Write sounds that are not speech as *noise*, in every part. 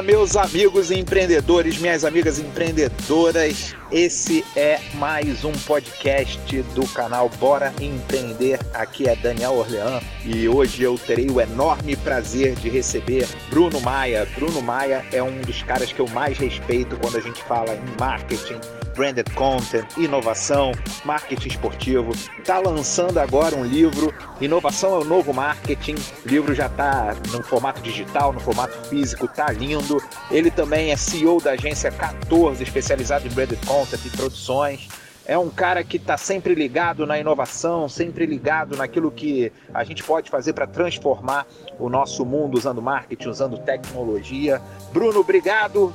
Olá, meus amigos empreendedores, minhas amigas empreendedoras. Esse é mais um podcast do canal Bora Empreender. Aqui é Daniel Orlean e hoje eu terei o enorme prazer de receber Bruno Maia. Bruno Maia é um dos caras que eu mais respeito quando a gente fala em marketing, branded content, inovação, marketing esportivo. Está lançando agora um livro, Inovação é o Novo Marketing. O livro já está no formato digital, no formato físico, tá lindo. Ele também é CEO da agência 14, especializado em branded content e produções. É um cara que está sempre ligado na inovação, sempre ligado naquilo que a gente pode fazer para transformar o nosso mundo usando marketing, usando tecnologia. Bruno, obrigado.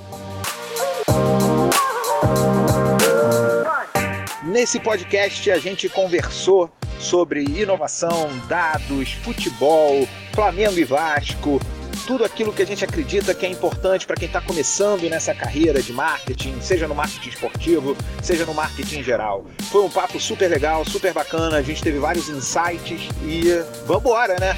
Nesse podcast a gente conversou sobre inovação, dados, futebol, Flamengo e Vasco, tudo aquilo que a gente acredita que é importante para quem está começando nessa carreira de marketing, seja no marketing esportivo, seja no marketing em geral. Foi um papo super legal, super bacana, a gente teve vários insights e vamos embora, né?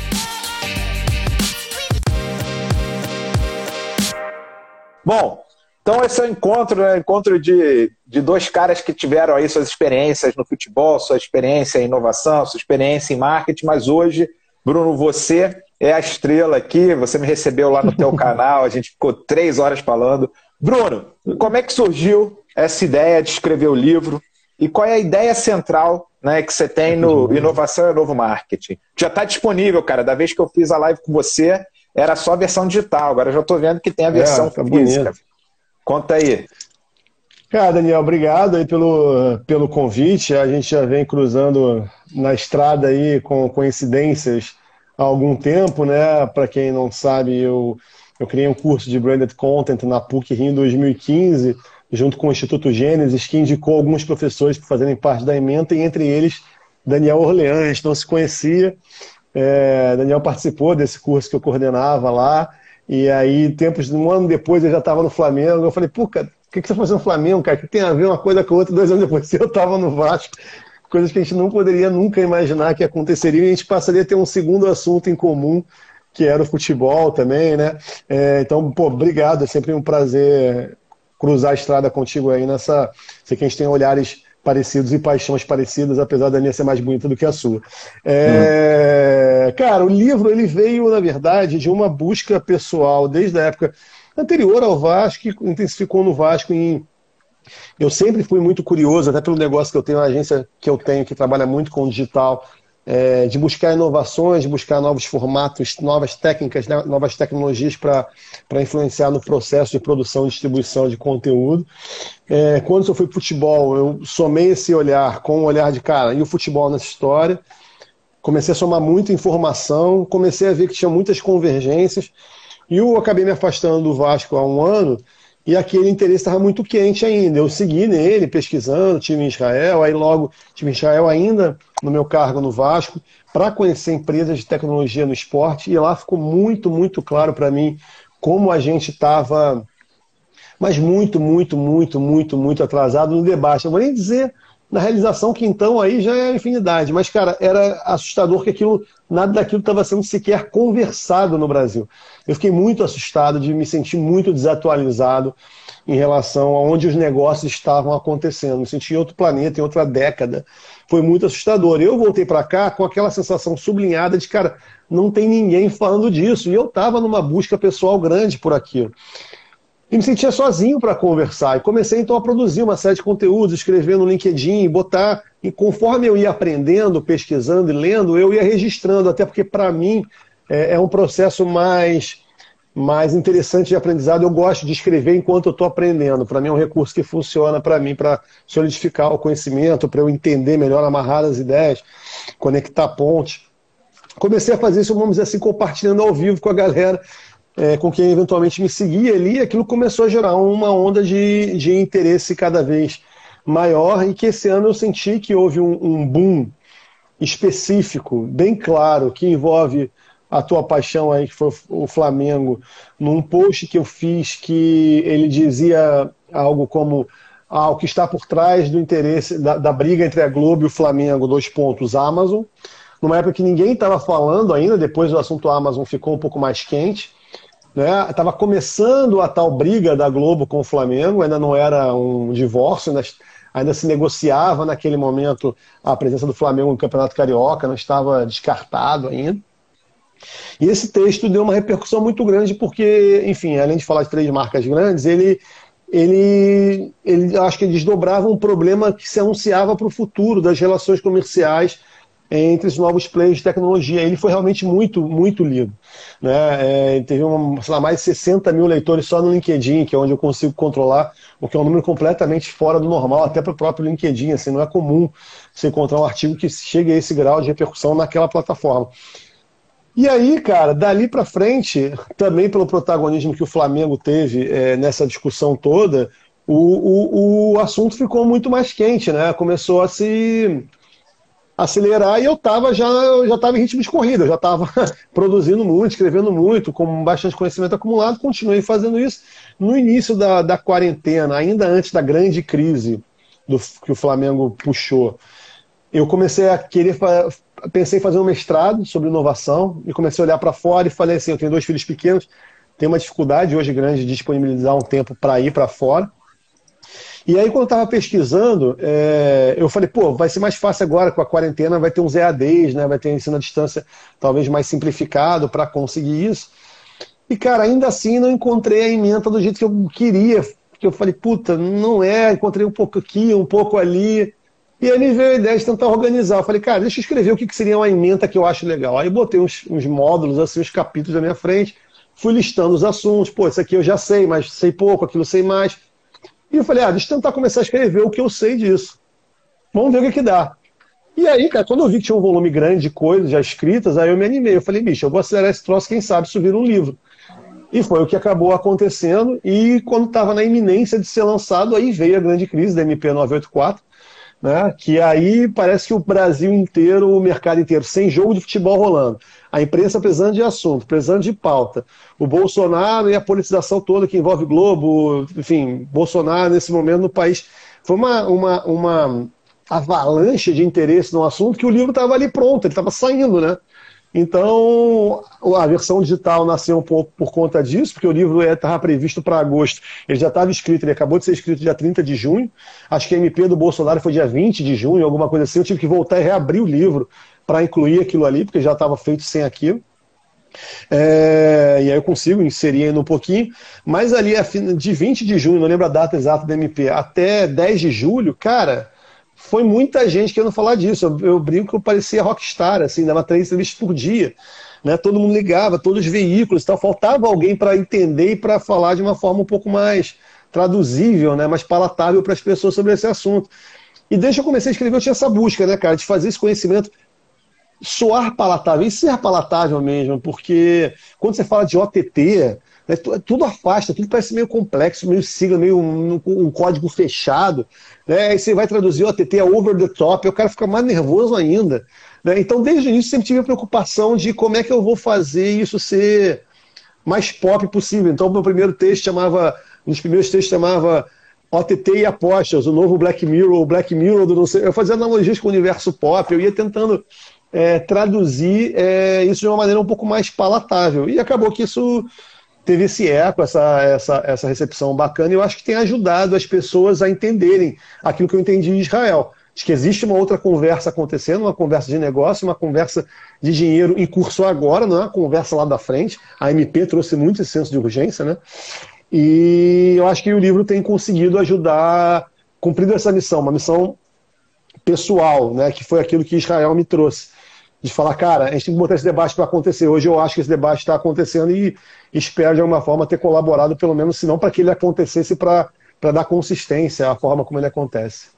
Bom, então esse é o encontro, né? Encontro de, de dois caras que tiveram aí suas experiências no futebol, sua experiência em inovação, sua experiência em marketing, mas hoje, Bruno, você é a estrela aqui, você me recebeu lá no teu *laughs* canal, a gente ficou três horas falando. Bruno, como é que surgiu essa ideia de escrever o livro e qual é a ideia central né, que você tem no Inovação e Novo Marketing? Já está disponível, cara. Da vez que eu fiz a live com você, era só a versão digital. Agora já estou vendo que tem a versão é, tá física. Bonito. Conta aí. Cara, Daniel, obrigado aí pelo, pelo convite. A gente já vem cruzando na estrada aí com coincidências há algum tempo, né? Para quem não sabe, eu, eu criei um curso de Branded Content na PUC Rio em 2015, junto com o Instituto Gênesis, que indicou alguns professores para fazerem parte da ementa, e entre eles Daniel Orleans. Não se conhecia. É, Daniel participou desse curso que eu coordenava lá. E aí, tempos, um ano depois, eu já estava no Flamengo. Eu falei, pô, cara, o que, que você está fazendo no Flamengo, cara? que tem a ver uma coisa com a outra? Dois anos depois, *laughs* eu estava no Vasco. Coisas que a gente não poderia nunca imaginar que aconteceriam. E a gente passaria a ter um segundo assunto em comum, que era o futebol também, né? É, então, pô, obrigado. É sempre um prazer cruzar a estrada contigo aí nessa. Sei que a gente tem olhares parecidos e paixões parecidas, apesar da minha ser mais bonita do que a sua. É, hum. Cara, o livro ele veio, na verdade, de uma busca pessoal desde a época anterior ao Vasco, intensificou no Vasco em eu sempre fui muito curioso, até pelo negócio que eu tenho, a agência que eu tenho, que trabalha muito com digital, é, de buscar inovações, de buscar novos formatos, novas técnicas, né, novas tecnologias para influenciar no processo de produção e distribuição de conteúdo. É, quando eu fui futebol, eu somei esse olhar com o olhar de cara, e o futebol nessa história? Comecei a somar muita informação, comecei a ver que tinha muitas convergências, e eu acabei me afastando do Vasco há um ano, e aquele interesse estava muito quente ainda. Eu segui nele, pesquisando, time em Israel, aí logo time em Israel ainda no meu cargo no Vasco, para conhecer empresas de tecnologia no esporte, e lá ficou muito, muito claro para mim como a gente estava, mas muito, muito, muito, muito, muito atrasado no debate. Eu vou nem dizer na realização que então aí já é infinidade. Mas, cara, era assustador que aquilo, nada daquilo estava sendo sequer conversado no Brasil. Eu fiquei muito assustado de me sentir muito desatualizado em relação a onde os negócios estavam acontecendo. Me senti em outro planeta, em outra década. Foi muito assustador. Eu voltei para cá com aquela sensação sublinhada de, cara, não tem ninguém falando disso. E eu estava numa busca pessoal grande por aquilo e me sentia sozinho para conversar. E comecei então a produzir uma série de conteúdos, escrever no LinkedIn, botar. E conforme eu ia aprendendo, pesquisando e lendo, eu ia registrando, até porque para mim é, é, um processo mais, mais interessante de aprendizado. Eu gosto de escrever enquanto eu estou aprendendo. Para mim é um recurso que funciona para mim para solidificar o conhecimento, para eu entender melhor, amarrar as ideias, conectar pontes. Comecei a fazer isso, vamos dizer assim, compartilhando ao vivo com a galera é, com quem eventualmente me seguia ali, aquilo começou a gerar uma onda de, de interesse cada vez maior e que esse ano eu senti que houve um, um boom específico, bem claro, que envolve a tua paixão aí, que foi o Flamengo, num post que eu fiz que ele dizia algo como ah, o que está por trás do interesse da, da briga entre a Globo e o Flamengo, dois pontos, Amazon, numa época que ninguém estava falando ainda, depois o assunto Amazon ficou um pouco mais quente, né? Tava começando a tal briga da Globo com o Flamengo, ainda não era um divórcio, ainda, ainda se negociava naquele momento a presença do Flamengo no Campeonato Carioca, não estava descartado ainda. E esse texto deu uma repercussão muito grande porque, enfim, além de falar de três marcas grandes, ele ele, ele acho que desdobrava um problema que se anunciava para o futuro das relações comerciais entre os novos players de tecnologia. Ele foi realmente muito, muito lido. Né? É, teve uma, lá, mais de 60 mil leitores só no LinkedIn, que é onde eu consigo controlar, o que é um número completamente fora do normal, até para o próprio LinkedIn. Assim, não é comum você encontrar um artigo que chegue a esse grau de repercussão naquela plataforma. E aí, cara, dali para frente, também pelo protagonismo que o Flamengo teve é, nessa discussão toda, o, o, o assunto ficou muito mais quente, né? Começou a se acelerar e eu tava já já estava em ritmo de corrida, eu já estava *laughs* produzindo muito, escrevendo muito, com bastante conhecimento acumulado, continuei fazendo isso. No início da, da quarentena, ainda antes da grande crise do, que o Flamengo puxou, eu comecei a querer pensei em fazer um mestrado sobre inovação e comecei a olhar para fora e falei assim, eu tenho dois filhos pequenos, tenho uma dificuldade hoje grande de disponibilizar um tempo para ir para fora. E aí, quando eu estava pesquisando, é, eu falei, pô, vai ser mais fácil agora com a quarentena, vai ter uns EADs, né? vai ter ensino à distância talvez mais simplificado para conseguir isso. E, cara, ainda assim não encontrei a emenda do jeito que eu queria. Que eu falei, puta, não é, encontrei um pouco aqui, um pouco ali. E aí me veio a ideia de tentar organizar. Eu falei, cara, deixa eu escrever o que, seria uma emenda que eu acho legal. Aí botei uns, uns módulos, assim, uns capítulos na minha frente, fui listando os assuntos. Pô, isso aqui eu já sei, mas sei pouco, aquilo sei mais. E eu falei, ah, deixa eu tentar começar a escrever o que eu sei disso. Vamos ver o que, que dá. E aí, cara, quando eu vi que tinha um volume grande de coisas já escritas, aí eu me animei. Eu falei, bicho, eu vou acelerar esse troço, quem sabe vira um livro. E foi o que acabou acontecendo. E quando estava na iminência de ser lançado, aí veio a grande crise da MP 984, né? que aí parece que o Brasil inteiro, o mercado inteiro, sem jogo de futebol rolando, a imprensa precisando de assunto, precisando de pauta, o Bolsonaro e a politização toda que envolve Globo, enfim, Bolsonaro nesse momento no país. Foi uma, uma, uma avalanche de interesse no assunto que o livro estava ali pronto, ele estava saindo, né? Então, a versão digital nasceu um pouco por conta disso, porque o livro estava é, previsto para agosto. Ele já estava escrito, ele acabou de ser escrito dia 30 de junho. Acho que a MP do Bolsonaro foi dia 20 de junho, alguma coisa assim. Eu tive que voltar e reabrir o livro para incluir aquilo ali, porque já estava feito sem aquilo. É, e aí eu consigo inserir ainda um pouquinho. Mas ali, de 20 de junho, não lembro a data exata da MP, até 10 de julho, cara foi muita gente querendo falar disso. Eu, eu brinco que eu parecia rockstar, assim, dava três entrevistas por dia. Né? Todo mundo ligava, todos os veículos tal. Faltava alguém para entender e para falar de uma forma um pouco mais traduzível, né? mais palatável para as pessoas sobre esse assunto. E desde que eu comecei a escrever, eu tinha essa busca, né, cara, de fazer esse conhecimento soar palatável e ser palatável mesmo, porque quando você fala de OTT, né, tudo afasta, tudo parece meio complexo, meio sigla, meio um, um código fechado. Né? Aí você vai traduzir o ATT a over the top, o cara fica mais nervoso ainda. Né? Então, desde o início, sempre tive a preocupação de como é que eu vou fazer isso ser mais pop possível. Então, o meu primeiro texto chamava, um dos primeiros textos chamava OTT e apostas, o novo Black Mirror, o Black Mirror do não sei. Eu fazia analogias com o universo pop, eu ia tentando é, traduzir é, isso de uma maneira um pouco mais palatável. E acabou que isso teve esse eco, essa, essa, essa recepção bacana, e eu acho que tem ajudado as pessoas a entenderem aquilo que eu entendi de Israel. De que existe uma outra conversa acontecendo, uma conversa de negócio, uma conversa de dinheiro em curso agora, não é uma conversa lá da frente. A MP trouxe muito esse senso de urgência, né? E eu acho que o livro tem conseguido ajudar, cumprindo essa missão, uma missão pessoal, né? Que foi aquilo que Israel me trouxe de falar, cara, a gente tem que botar esse debate para acontecer. Hoje eu acho que esse debate está acontecendo e espero de alguma forma ter colaborado, pelo menos, se não para que ele acontecesse, para dar consistência à forma como ele acontece.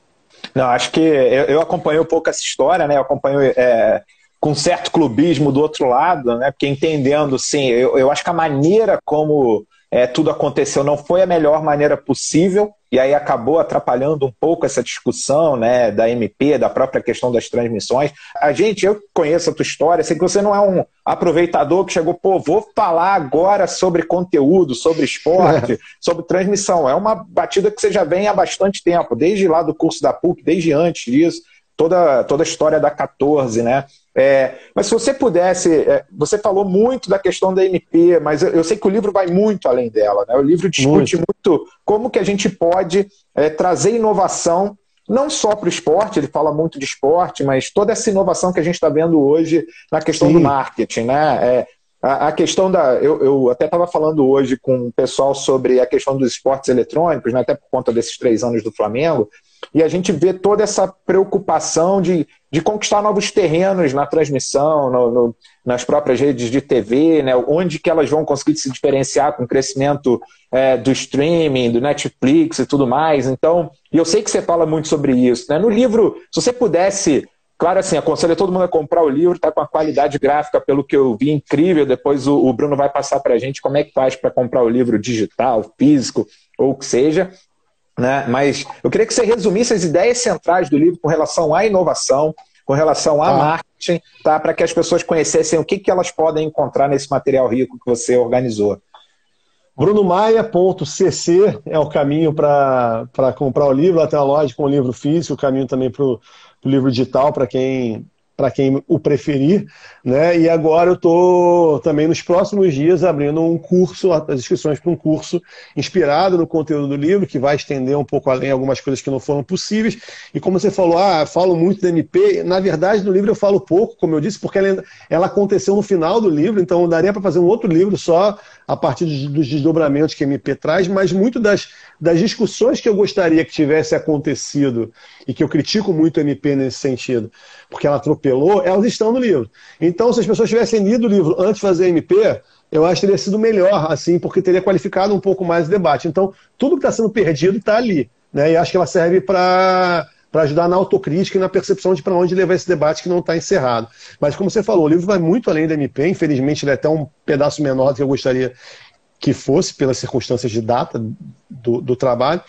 Não, acho que eu, eu acompanhei um pouco essa história, né? Eu acompanho é, com certo clubismo do outro lado, né? Porque entendendo, sim, eu, eu acho que a maneira como é, tudo aconteceu não foi a melhor maneira possível, e aí acabou atrapalhando um pouco essa discussão né, da MP, da própria questão das transmissões. A gente, eu conheço a tua história, sei que você não é um aproveitador que chegou, pô, vou falar agora sobre conteúdo, sobre esporte, sobre transmissão. É uma batida que você já vem há bastante tempo, desde lá do curso da PUC, desde antes disso. Toda, toda a história da 14, né? É, mas se você pudesse, é, você falou muito da questão da MP, mas eu, eu, sei que o livro vai muito além dela, né? O livro discute muito, muito como que a gente pode é, trazer inovação não só para o esporte, ele fala muito de esporte, mas toda essa inovação que a gente está vendo hoje na questão Sim. do marketing, né? É, a, a, questão da. Eu, eu até estava falando hoje com o pessoal sobre a questão dos esportes eletrônicos, né, até por conta desses três anos do Flamengo, e a gente vê toda essa preocupação de, de conquistar novos terrenos na transmissão, no, no, nas próprias redes de TV, né, onde que elas vão conseguir se diferenciar com o crescimento é, do streaming, do Netflix e tudo mais. Então, e eu sei que você fala muito sobre isso. Né? No livro, se você pudesse Claro, assim, aconselho todo mundo a comprar o livro, está com a qualidade gráfica, pelo que eu vi, incrível. Depois o, o Bruno vai passar para a gente como é que faz para comprar o livro digital, físico, ou o que seja. Né? Mas eu queria que você resumisse as ideias centrais do livro com relação à inovação, com relação a tá. marketing, tá? para que as pessoas conhecessem o que, que elas podem encontrar nesse material rico que você organizou. Brunomaia.cc é o caminho para comprar o livro, até a loja com o livro físico, o caminho também para o livro digital para quem para quem o preferir, né? E agora eu estou também nos próximos dias abrindo um curso, as inscrições para um curso inspirado no conteúdo do livro, que vai estender um pouco além algumas coisas que não foram possíveis. E como você falou, ah, falo muito da MP, na verdade no livro eu falo pouco, como eu disse, porque ela, ela aconteceu no final do livro, então daria para fazer um outro livro só a partir dos desdobramentos que a MP traz, mas muito das, das discussões que eu gostaria que tivesse acontecido e que eu critico muito a MP nesse sentido, porque ela atropelou, elas estão no livro. Então, se as pessoas tivessem lido o livro antes de fazer MP, eu acho que teria sido melhor, assim, porque teria qualificado um pouco mais o debate. Então, tudo que está sendo perdido está ali. Né? E acho que ela serve para para ajudar na autocrítica e na percepção de para onde levar esse debate que não está encerrado. Mas, como você falou, o livro vai muito além da MP, infelizmente ele é até um pedaço menor do que eu gostaria que fosse, pelas circunstâncias de data do, do trabalho.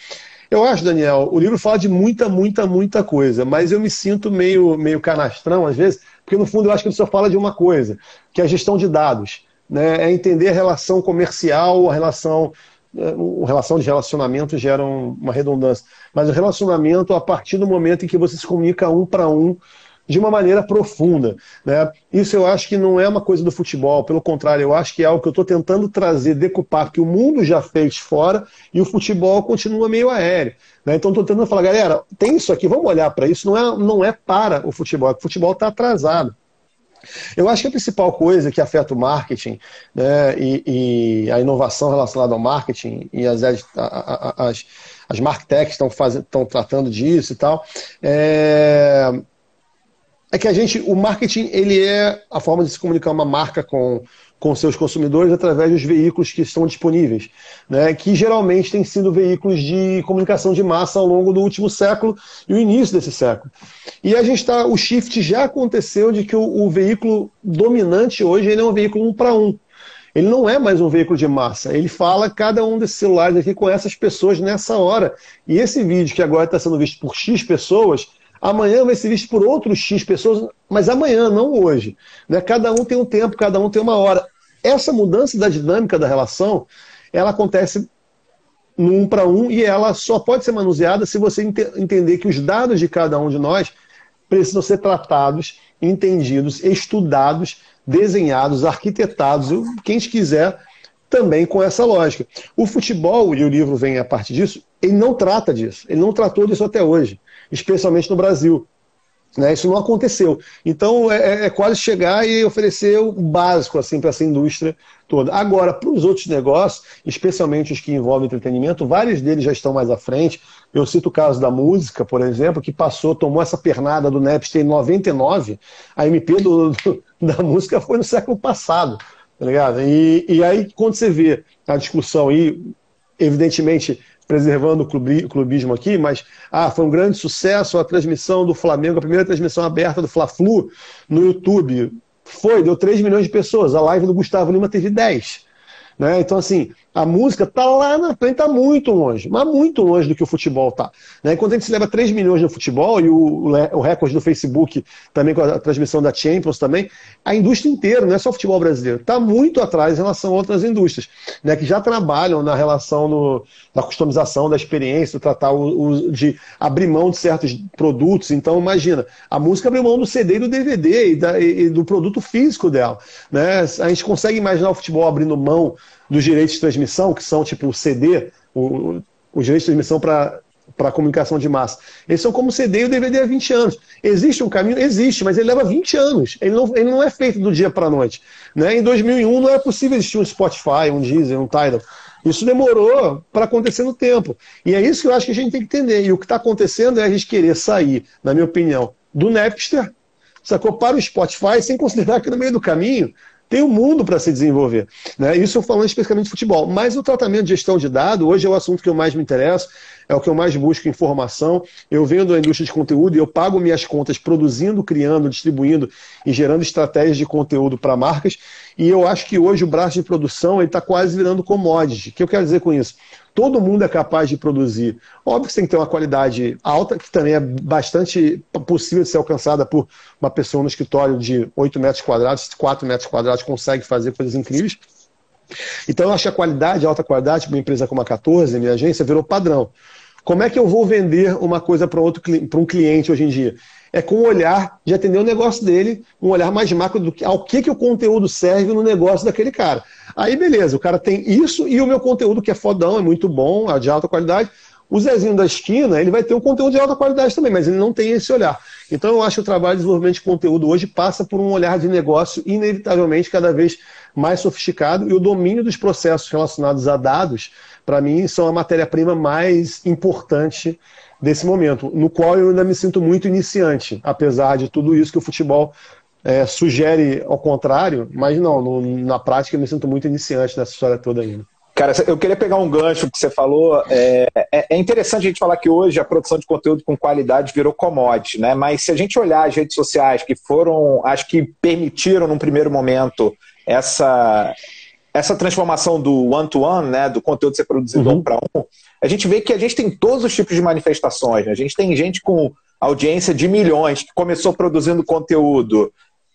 Eu acho, Daniel, o livro fala de muita, muita, muita coisa, mas eu me sinto meio, meio canastrão às vezes, porque no fundo eu acho que ele só fala de uma coisa, que é a gestão de dados. Né? É entender a relação comercial, a relação a relação de relacionamento gera uma redundância. Mas o relacionamento a partir do momento em que você se comunica um para um de uma maneira profunda. Né? Isso eu acho que não é uma coisa do futebol, pelo contrário, eu acho que é algo que eu estou tentando trazer, decupar, que o mundo já fez fora e o futebol continua meio aéreo. Né? Então estou tentando falar, galera, tem isso aqui, vamos olhar para isso, não é, não é para o futebol, o futebol está atrasado. Eu acho que a principal coisa que afeta o marketing né, e, e, a inovação relacionada ao marketing e as, as, as, as marktechs estão, estão tratando disso e tal, é, é que a gente, o marketing ele é a forma de se comunicar uma marca com, com seus consumidores através dos veículos que estão disponíveis, né, que geralmente têm sido veículos de comunicação de massa ao longo do último século e o início desse século. E a gente está, o shift já aconteceu de que o, o veículo dominante hoje ele é um veículo um para um. Ele não é mais um veículo de massa. Ele fala cada um desses celulares aqui com essas pessoas nessa hora. E esse vídeo que agora está sendo visto por X pessoas, amanhã vai ser visto por outros X pessoas, mas amanhã, não hoje. Né? Cada um tem um tempo, cada um tem uma hora. Essa mudança da dinâmica da relação, ela acontece no um para um e ela só pode ser manuseada se você ent entender que os dados de cada um de nós precisam ser tratados, entendidos, estudados, desenhados, arquitetados, quem quiser também com essa lógica. O futebol, e o livro vem a partir disso, ele não trata disso. Ele não tratou disso até hoje especialmente no Brasil. Né? Isso não aconteceu. Então é, é, é quase chegar e oferecer o básico assim para essa indústria toda. Agora, para os outros negócios, especialmente os que envolvem entretenimento, vários deles já estão mais à frente. Eu cito o caso da música, por exemplo, que passou, tomou essa pernada do Napster em 99. A MP do, do, da música foi no século passado. Tá ligado? E, e aí, quando você vê a discussão aí, evidentemente preservando o clubismo aqui, mas ah, foi um grande sucesso a transmissão do Flamengo, a primeira transmissão aberta do Fla-Flu no YouTube. Foi, deu 3 milhões de pessoas. A live do Gustavo Lima teve 10. Né? Então, assim, A música está lá na frente, está muito longe, mas muito longe do que o futebol está. Né? Enquanto a gente leva 3 milhões no futebol, e o, o recorde do Facebook também com a transmissão da Champions também, a indústria inteira, não é só o futebol brasileiro, está muito atrás em relação a outras indústrias, né? que já trabalham na relação no, da customização, da experiência, tratar o, o, de abrir mão de certos produtos. Então, imagina, a música abriu mão do CD e do DVD e, da, e do produto físico dela. Né? A gente consegue imaginar o futebol abrindo mão dos direitos de transmissão, que são tipo o CD, o, os direitos de transmissão para para comunicação de massa. Eles são como o CD e o DVD há 20 anos. Existe um caminho? Existe, mas ele leva 20 anos. Ele não, ele não é feito do dia para a noite. Né? Em 2001 não era possível existir um Spotify, um Deezer, um Tidal. Isso demorou para acontecer no tempo. E é isso que eu acho que a gente tem que entender. E o que está acontecendo é a gente querer sair, na minha opinião, do Napster, sacou? Para o Spotify, sem considerar que no meio do caminho tem um mundo para se desenvolver. Né? Isso falando especificamente de futebol. Mas o tratamento de gestão de dados, hoje é o assunto que eu mais me interesso, é o que eu mais busco informação. Eu venho da indústria de conteúdo e eu pago minhas contas produzindo, criando, distribuindo e gerando estratégias de conteúdo para marcas. E eu acho que hoje o braço de produção está quase virando commodity. O que eu quero dizer com isso? Todo mundo é capaz de produzir. Óbvio que você tem que ter uma qualidade alta, que também é bastante possível de ser alcançada por uma pessoa no escritório de 8 metros quadrados, 4 metros quadrados, consegue fazer coisas incríveis. Então, eu acho que a qualidade, a alta qualidade, para uma empresa como a 14, minha agência, virou padrão. Como é que eu vou vender uma coisa para um cliente hoje em dia? É com o olhar de atender o negócio dele, um olhar mais macro do que ao que, que o conteúdo serve no negócio daquele cara. Aí beleza, o cara tem isso e o meu conteúdo que é fodão, é muito bom, é de alta qualidade. O Zezinho da esquina, ele vai ter um conteúdo de alta qualidade também, mas ele não tem esse olhar. Então eu acho que o trabalho de desenvolvimento de conteúdo hoje passa por um olhar de negócio inevitavelmente cada vez mais sofisticado e o domínio dos processos relacionados a dados, para mim, são a matéria-prima mais importante desse momento, no qual eu ainda me sinto muito iniciante, apesar de tudo isso que o futebol é, sugere ao contrário, mas não, no, na prática eu me sinto muito iniciante nessa história toda ainda. Cara, eu queria pegar um gancho que você falou. É, é, é, interessante a gente falar que hoje a produção de conteúdo com qualidade virou commodity, né? Mas se a gente olhar as redes sociais que foram, acho que permitiram num primeiro momento essa, essa transformação do one-to-one, -one, né, do conteúdo ser produzido uhum. um para um, a gente vê que a gente tem todos os tipos de manifestações. Né? A gente tem gente com audiência de milhões que começou produzindo conteúdo,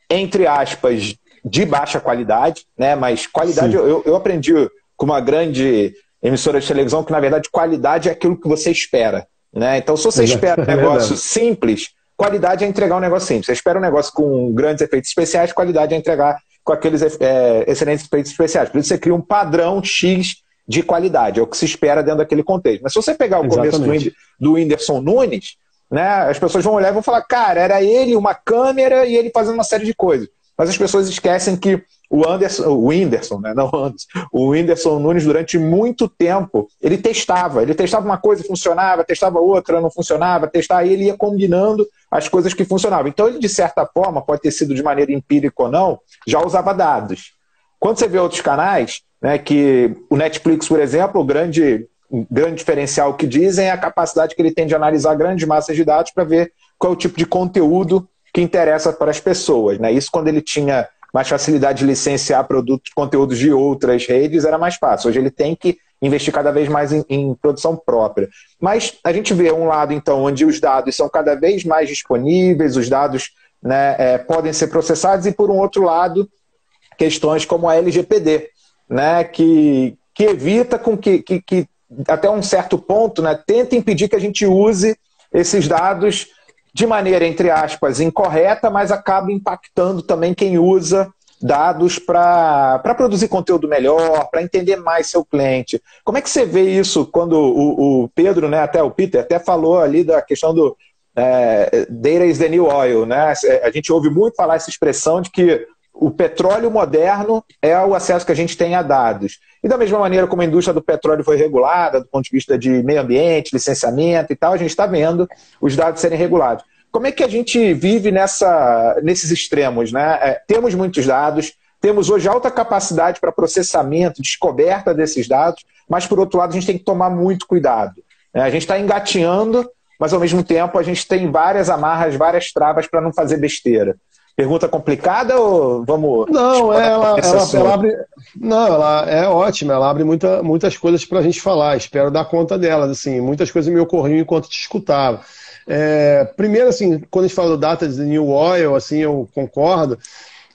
entre aspas, de baixa qualidade, né? mas qualidade, eu, eu aprendi com uma grande emissora de televisão que, na verdade, qualidade é aquilo que você espera. Né? Então, se você espera um negócio simples, qualidade é entregar um negócio simples. Você espera um negócio com grandes efeitos especiais, qualidade é entregar com aqueles é, excelentes efeitos especiais. Por isso você cria um padrão X de qualidade, é o que se espera dentro daquele contexto. Mas se você pegar o Exatamente. começo do, do Whindersson Nunes, né, as pessoas vão olhar e vão falar, cara, era ele, uma câmera e ele fazendo uma série de coisas. Mas as pessoas esquecem que o Anderson, o Whindersson, né, não Anderson, o Whindersson Nunes durante muito tempo, ele testava, ele testava uma coisa funcionava, testava outra, não funcionava, testava, e ele ia combinando as coisas que funcionavam. Então ele de certa forma, pode ter sido de maneira empírica ou não, já usava dados. Quando você vê outros canais, né, que o Netflix, por exemplo, o grande, grande diferencial que dizem é a capacidade que ele tem de analisar grandes massas de dados para ver qual é o tipo de conteúdo que interessa para as pessoas. Né? Isso quando ele tinha mais facilidade de licenciar produtos, conteúdos de outras redes, era mais fácil. Hoje ele tem que investir cada vez mais em, em, produção própria. Mas a gente vê um lado, então, onde os dados são cada vez mais disponíveis, os dados né, é, podem ser processados, e por um outro lado, questões como a LGPD, né, que, que evita com que, que, que, até um certo ponto, né, tenta impedir que a gente use esses dados de maneira, entre aspas, incorreta, mas acaba impactando também quem usa dados para produzir conteúdo melhor, para entender mais seu cliente. Como é que você vê isso quando o, o Pedro, né, até o Peter, até falou ali da questão do é, data is the new oil, né? A gente ouve muito falar essa expressão de que o petróleo moderno é o acesso que a gente tem a dados. E da mesma maneira como a indústria do petróleo foi regulada, do ponto de vista de meio ambiente, licenciamento e tal, a gente está vendo os dados serem regulados. Como é que a gente vive nessa, nesses extremos? Né? É, temos muitos dados, temos hoje alta capacidade para processamento, descoberta desses dados, mas por outro lado a gente tem que tomar muito cuidado. É, a gente está engatinhando, mas ao mesmo tempo a gente tem várias amarras, várias travas para não fazer besteira. Pergunta complicada ou vamos. Não, ela, ela, ela, abre. Não, ela é ótima, ela abre muita, muitas coisas para a gente falar. Espero dar conta delas. Assim, muitas coisas me ocorriam enquanto te escutava. É, primeiro, assim, quando a gente fala do data de New Oil, assim, eu concordo.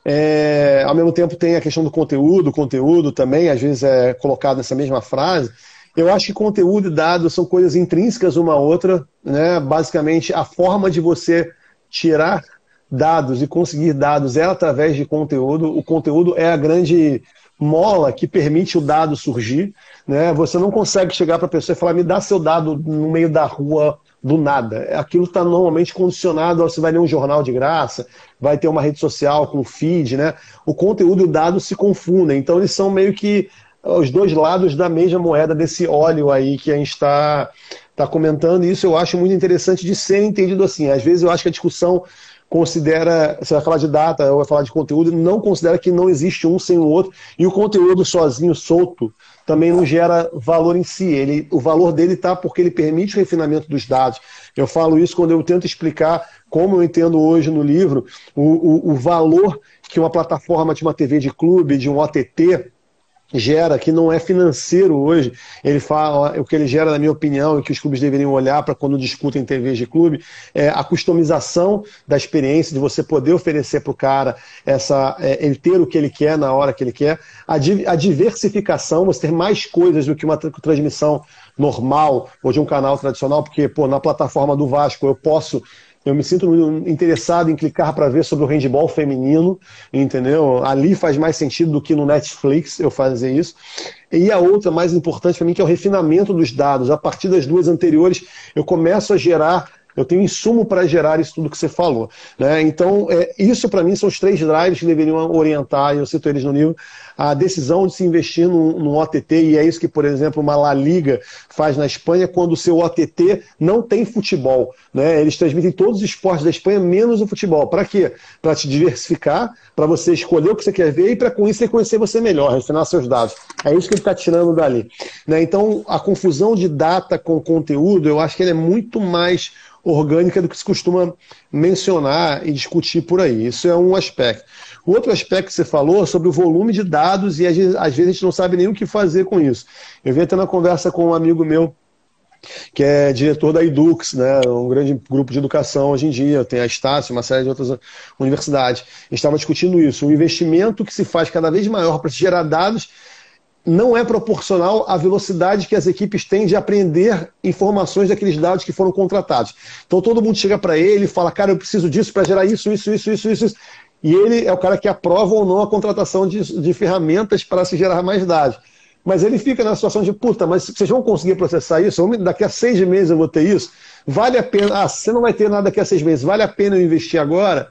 É, ao mesmo tempo tem a questão do conteúdo, conteúdo também, às vezes é colocado nessa mesma frase. Eu acho que conteúdo e dados são coisas intrínsecas uma à outra, né? Basicamente, a forma de você tirar dados e conseguir dados é através de conteúdo. O conteúdo é a grande mola que permite o dado surgir. Né? Você não consegue chegar para a pessoa e falar, me dá seu dado no meio da rua do nada. Aquilo está normalmente condicionado, você vai ler um jornal de graça, vai ter uma rede social com feed, né? O conteúdo e o dado se confundem. Então eles são meio que os dois lados da mesma moeda desse óleo aí que a gente está tá comentando. E isso eu acho muito interessante de ser entendido assim. Às vezes eu acho que a discussão considera, você vai falar de data, ou vai falar de conteúdo, não considera que não existe um sem o outro, e o conteúdo sozinho, solto, também não gera valor em si. Ele, o valor dele está porque ele permite o refinamento dos dados. Eu falo isso quando eu tento explicar como eu entendo hoje no livro o, o, o valor que uma plataforma de uma TV de clube, de um OTT, gera, que não é financeiro hoje. Ele fala, o que ele gera, na minha opinião, e que os clubes deveriam olhar para quando discutem TVs de clube, é a customização da experiência, de você poder oferecer para o cara essa, é, ele ter o que ele quer na hora que ele quer, a, a diversificação, você ter mais coisas do que uma transmissão normal ou de um canal tradicional, porque pô, na plataforma do Vasco eu posso eu me sinto interessado em clicar para ver sobre o handball feminino, entendeu? Ali faz mais sentido do que no Netflix eu fazer isso. E a outra mais importante para mim que é o refinamento dos dados. A partir das duas anteriores, eu começo a gerar eu tenho insumo para gerar isso tudo que você falou. Né? Então, é, isso para mim são os três drives que deveriam orientar, e eu cito eles no livro, a decisão de se investir num, num, OTT, e é isso que, por exemplo, uma La Liga faz na Espanha, quando o seu OTT não tem futebol. Né? Eles transmitem todos os esportes da Espanha, menos o futebol. Para quê? Para te diversificar, para você escolher o que você quer ver e para com isso conhecer você melhor, refinar seus dados. É isso que ele está tirando dali. Né? Então, a confusão de data com conteúdo, eu acho que ele é muito mais orgânica do que se costuma mencionar e discutir por aí. Isso é um aspecto. O outro aspecto que você falou sobre o volume de dados e às vezes, a gente não sabe nem o que fazer com isso. Eu vim até na conversa com um amigo meu que é diretor da Edux, né, um grande grupo de educação hoje em dia, tem a Estácio, uma série de outras universidades. Estava discutindo isso, o investimento que se faz cada vez maior para gerar dados não é proporcional à velocidade que as equipes têm de aprender informações daqueles dados que foram contratados. Então todo mundo chega para ele e fala, cara, eu preciso disso para gerar isso, isso, isso, isso, isso, E ele é o cara que aprova ou não a contratação de, de ferramentas para se gerar mais dados. Mas ele fica na situação de, puta, mas vocês vão conseguir processar isso? Daqui a seis meses eu vou ter isso? Vale a pena. Ah, você não vai ter nada daqui a seis meses. Vale a pena eu investir agora?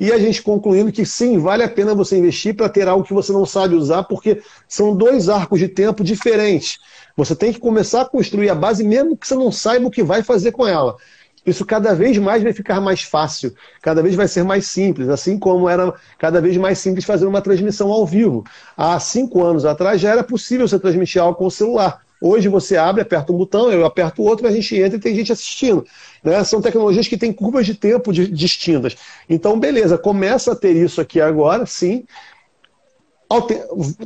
E a gente concluindo que sim, vale a pena você investir para ter algo que você não sabe usar, porque são dois arcos de tempo diferentes. Você tem que começar a construir a base, mesmo que você não saiba o que vai fazer com ela. Isso cada vez mais vai ficar mais fácil, cada vez vai ser mais simples, assim como era cada vez mais simples fazer uma transmissão ao vivo. Há cinco anos atrás já era possível você transmitir algo com o celular. Hoje você abre, aperta um botão, eu aperto o outro, a gente entra e tem gente assistindo. Né? São tecnologias que têm curvas de tempo distintas. Então, beleza, começa a ter isso aqui agora, sim.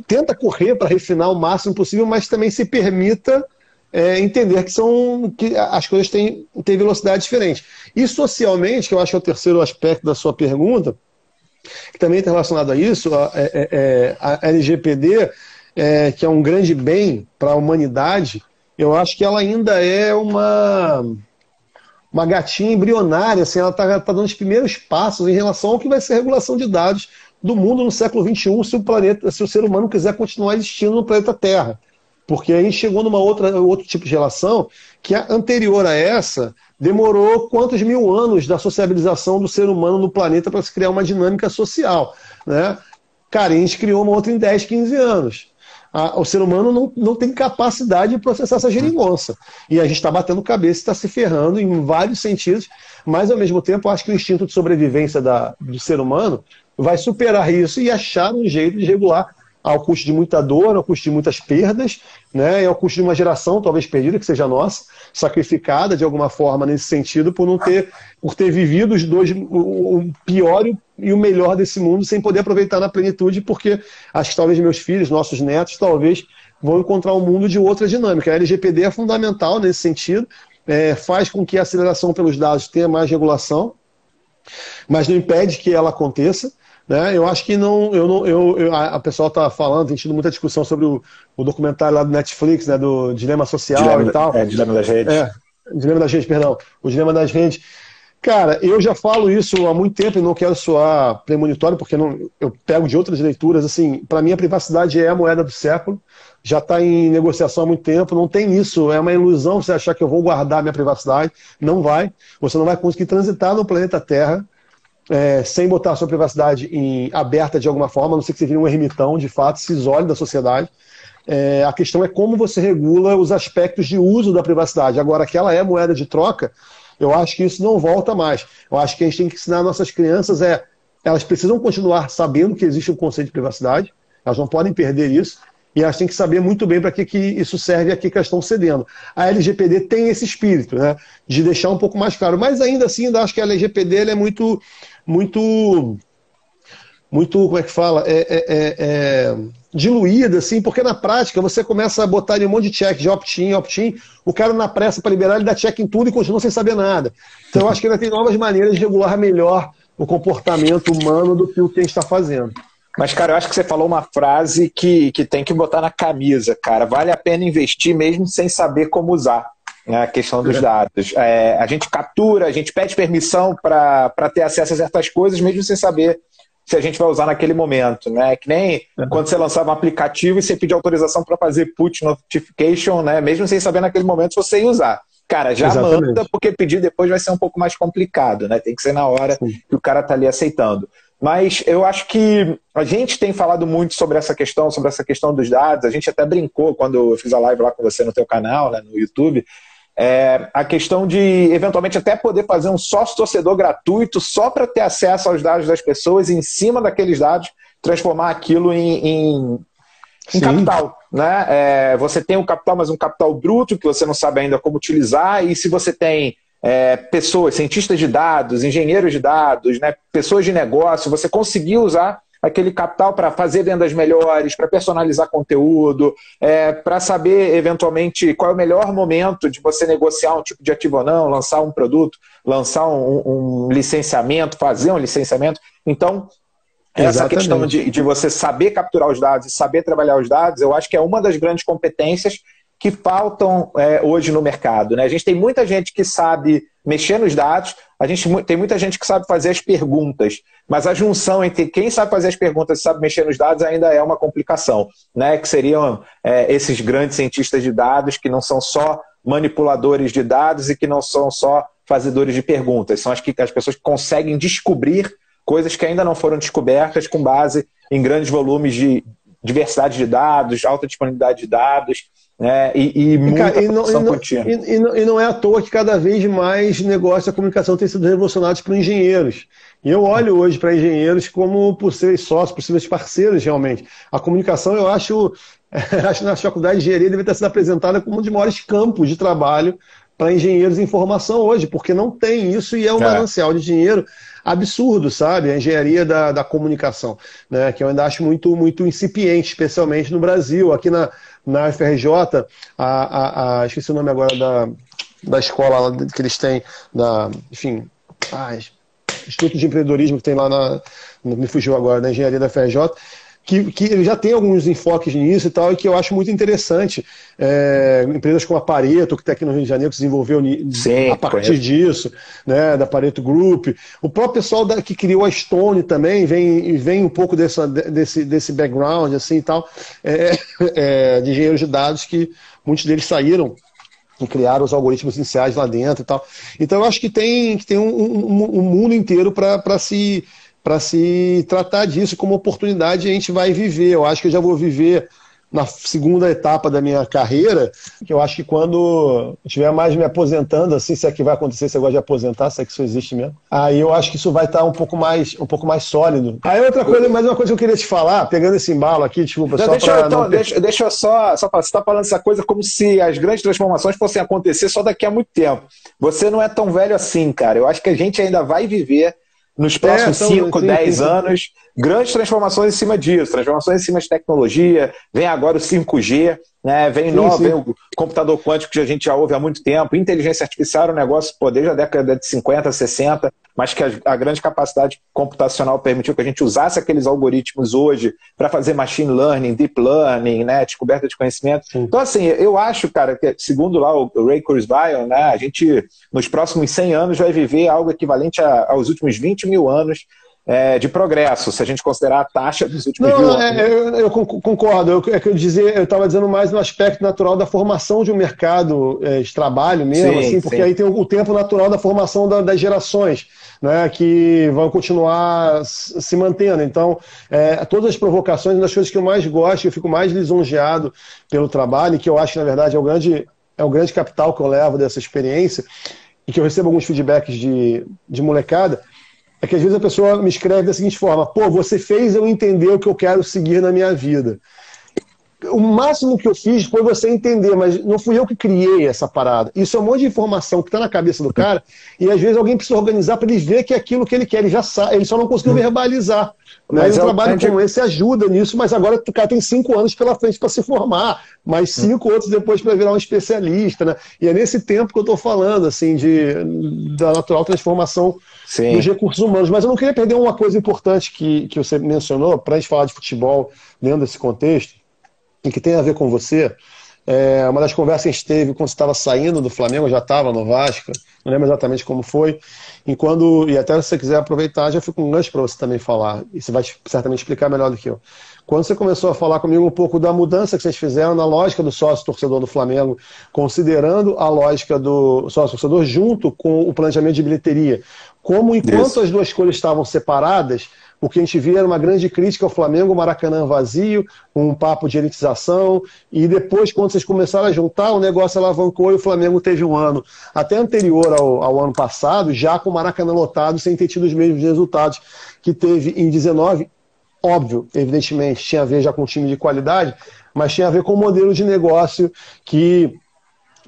Tenta correr para refinar o máximo possível, mas também se permita é, entender que são que as coisas têm, têm velocidade diferente. E socialmente, que eu acho que é o terceiro aspecto da sua pergunta, que também está relacionado a isso, a, é, é, é a LGPD é, que é um grande bem para a humanidade, eu acho que ela ainda é uma, uma gatinha embrionária, assim, ela está tá dando os primeiros passos em relação ao que vai ser a regulação de dados do mundo no século XXI, se o planeta, se o ser humano quiser continuar existindo no planeta Terra. Porque a gente chegou numa outra outro tipo de relação que a anterior a essa demorou quantos mil anos da sociabilização do ser humano no planeta para se criar uma dinâmica social. Né? Cara, a gente criou uma outra em 10, 15 anos a, o ser humano não, não tem capacidade de processar essa geringonça. E a gente está batendo cabeça, está se ferrando em vários sentidos, mas ao mesmo tempo acho que o instinto de sobrevivência da, do ser humano vai superar isso e achar um jeito de regular ao custo de muita dor, ao custo de muitas perdas, né, e ao custo de uma geração talvez perdida, que seja nossa, sacrificada de alguma forma nesse sentido, por não ter, por ter vivido os dois, o pior e o melhor desse mundo, sem poder aproveitar na plenitude, porque acho que talvez meus filhos, nossos netos, talvez vão encontrar um mundo de outra dinâmica. A LGPD é fundamental nesse sentido, é, faz com que a aceleração pelos dados tenha mais regulação, mas não impede que ela aconteça. Né? Eu acho que não. Eu não eu, eu a, pessoa está falando, tem tido muita discussão sobre o, o, documentário lá do Netflix, né, do Dilema Social dilema, e tal. É, Dilema das Redes. É, Dilema das Redes, perdão. O Dilema das Redes. Cara, eu já falo isso há muito tempo e não quero soar premonitório, porque não, eu pego de outras leituras. Assim, para mim, a privacidade é a moeda do século. Já está em negociação há muito tempo. Não tem isso. É uma ilusão você achar que eu vou guardar minha privacidade. Não vai. Você não vai conseguir transitar no planeta Terra é, sem botar a sua privacidade em, aberta de alguma forma, a não ser que você vire um ermitão, de fato, se isole da sociedade. É, a questão é como você regula os aspectos de uso da privacidade. Agora, que ela é moeda de troca, eu acho que isso não volta mais. Eu acho que a gente tem que ensinar nossas crianças é, elas precisam continuar sabendo que existe um conceito de privacidade, elas não podem perder isso, e elas têm que saber muito bem para que, que isso serve e a que, que elas estão cedendo. A LGPD tem esse espírito, né, de deixar um pouco mais claro, mas ainda assim, ainda acho que a LGPD é muito muito muito, como é que fala, é, é, é, é, diluída, assim, porque na prática você começa a botar um monte de check de opt-in, opt-in, o cara na pressa para liberar, ele dá check em tudo e continua sem saber nada. Então eu acho que ainda tem novas maneiras de regular melhor o comportamento humano do que o que a gente está fazendo. Mas, cara, eu acho que você falou uma frase que, que tem que botar na camisa, cara. Vale a pena investir mesmo sem saber como usar né, a questão dos dados. É, a gente captura, a gente pede permissão para ter acesso a certas coisas, mesmo sem saber se a gente vai usar naquele momento. Né? Que nem uhum. quando você lançava um aplicativo e você pedia autorização para fazer put notification, né? mesmo sem saber naquele momento se você ia usar. Cara, já Exatamente. manda, porque pedir depois vai ser um pouco mais complicado, né? Tem que ser na hora Sim. que o cara tá ali aceitando. Mas eu acho que a gente tem falado muito sobre essa questão, sobre essa questão dos dados. A gente até brincou quando eu fiz a live lá com você no teu canal, né, no YouTube, é, a questão de, eventualmente, até poder fazer um sócio torcedor gratuito só para ter acesso aos dados das pessoas e, em cima daqueles dados, transformar aquilo em, em, em capital. Né? É, você tem um capital, mas um capital bruto que você não sabe ainda como utilizar, e se você tem é, pessoas, cientistas de dados, engenheiros de dados, né, pessoas de negócio, você conseguir usar aquele capital para fazer vendas melhores, para personalizar conteúdo, é, para saber eventualmente qual é o melhor momento de você negociar um tipo de ativo ou não, lançar um produto, lançar um, um licenciamento, fazer um licenciamento. Então, essa Exatamente. questão de, de você saber capturar os dados e saber trabalhar os dados, eu acho que é uma das grandes competências que faltam é, hoje no mercado. Né? A gente tem muita gente que sabe mexer nos dados, a gente tem muita gente que sabe fazer as perguntas, mas a junção entre quem sabe fazer as perguntas e sabe mexer nos dados ainda é uma complicação, né? Que seriam é, esses grandes cientistas de dados que não são só manipuladores de dados e que não são só fazedores de perguntas, são as, que, as pessoas que conseguem descobrir coisas que ainda não foram descobertas com base em grandes volumes de diversidade de dados, alta disponibilidade de dados. É, e, e, muita e, não, e, não, e, não, e, não, é à toa que cada vez mais negócio da comunicação tem sido revolucionados por engenheiros. E eu olho hoje para engenheiros como possíveis sócios, possíveis parceiros, realmente. A comunicação, eu acho, *laughs* acho que na faculdade de engenharia deve ter sido apresentada como um dos maiores campos de trabalho para engenheiros em formação hoje, porque não tem isso e é um é. manancial de dinheiro absurdo, sabe? A engenharia da, da comunicação, né? que eu ainda acho muito, muito incipiente, especialmente no Brasil. Aqui na, na FRJ, a, a, a, esqueci o nome agora da, da escola que eles têm, da, enfim, ah, Instituto de Empreendedorismo que tem lá na. Me fugiu agora, na engenharia da FRJ que, que ele já tem alguns enfoques nisso e tal, e que eu acho muito interessante. É, empresas como a Pareto, que está aqui no Rio de Janeiro, que desenvolveu Sim, a partir correto. disso, né, da Pareto Group. O próprio pessoal da, que criou a Stone também vem, vem um pouco dessa, desse, desse background assim e tal, é, *laughs* é, de engenheiros de dados que muitos deles saíram e criaram os algoritmos iniciais lá dentro e tal. Então eu acho que tem, que tem um, um, um mundo inteiro para se para se tratar disso como oportunidade a gente vai viver. Eu acho que eu já vou viver na segunda etapa da minha carreira, que eu acho que quando estiver mais me aposentando, assim, se é que vai acontecer, se eu gosto de aposentar, se é que isso existe mesmo, aí eu acho que isso vai estar um pouco mais, um pouco mais sólido. Aí outra coisa, mais uma coisa que eu queria te falar, pegando esse embalo aqui, desculpa, não, só deixa, eu, então, não... deixa, deixa eu só, só você está falando essa coisa como se as grandes transformações fossem acontecer só daqui a muito tempo. Você não é tão velho assim, cara. Eu acho que a gente ainda vai viver nos próximos 5, 10 é, anos, grandes transformações em cima disso, transformações em cima de tecnologia, vem agora o 5G, né? vem, sim, novo, sim. vem o computador quântico que a gente já ouve há muito tempo, inteligência artificial era um negócio, pô, desde a década de 50, 60, mas que a, a, grande capacidade computacional permitiu que a gente usasse aqueles algoritmos hoje para fazer machine learning, deep learning, né, descoberta de conhecimento. Sim. Então, assim, eu acho, cara, que segundo lá o Ray Kurzweil, né, a gente, nos próximos 100 anos, vai viver algo equivalente a, aos últimos 20 mil anos é, de progresso, se a gente considerar a taxa dos últimos não, anos. É, eu, eu, concordo. Eu, é que eu dizer, eu estava dizendo mais no aspecto natural da formação de um mercado é, de trabalho mesmo, sim, assim, porque sim. aí tem o, o, tempo natural da formação da, das gerações. Né, que vão continuar se mantendo. Então, é, todas as provocações, uma das coisas que eu mais gosto, eu fico mais lisonjeado pelo trabalho, e que eu acho que, na verdade, é o grande, é o grande capital que eu levo dessa experiência, e que eu recebo alguns feedbacks de, de molecada, é que às vezes a pessoa me escreve da seguinte forma: pô, você fez eu entender o que eu quero seguir na minha vida. O máximo que eu fiz foi você entender, mas não fui eu que criei essa parada. Isso é um monte de informação que está na cabeça do cara, e às vezes alguém precisa organizar para ele ver que é aquilo que ele quer, ele já sabe, ele só não conseguiu verbalizar. Né? Mas um é trabalho como esse ajuda nisso, mas agora o cara tem cinco anos pela frente para se formar, mais cinco outros depois para virar um especialista. Né? E é nesse tempo que eu estou falando, assim, de, da natural transformação Sim. dos recursos humanos. Mas eu não queria perder uma coisa importante que, que você mencionou, para a gente falar de futebol dentro desse contexto, e que tem a ver com você. É, uma das conversas que a gente teve quando você estava saindo do Flamengo, já estava no Vasco, não lembro exatamente como foi. E, quando, e até se você quiser aproveitar, já fica um gancho para você também falar. E você vai certamente explicar melhor do que eu. Quando você começou a falar comigo um pouco da mudança que vocês fizeram na lógica do sócio-torcedor do Flamengo, considerando a lógica do sócio-torcedor junto com o planejamento de bilheteria, como enquanto Isso. as duas coisas estavam separadas, o que a gente via era uma grande crítica ao Flamengo, o Maracanã vazio, um papo de elitização, e depois, quando vocês começaram a juntar, o negócio alavancou e o Flamengo teve um ano, até anterior ao, ao ano passado, já com o Maracanã lotado, sem ter tido os mesmos resultados que teve em 19 óbvio, evidentemente, tinha a ver já com um time de qualidade, mas tinha a ver com o modelo de negócio que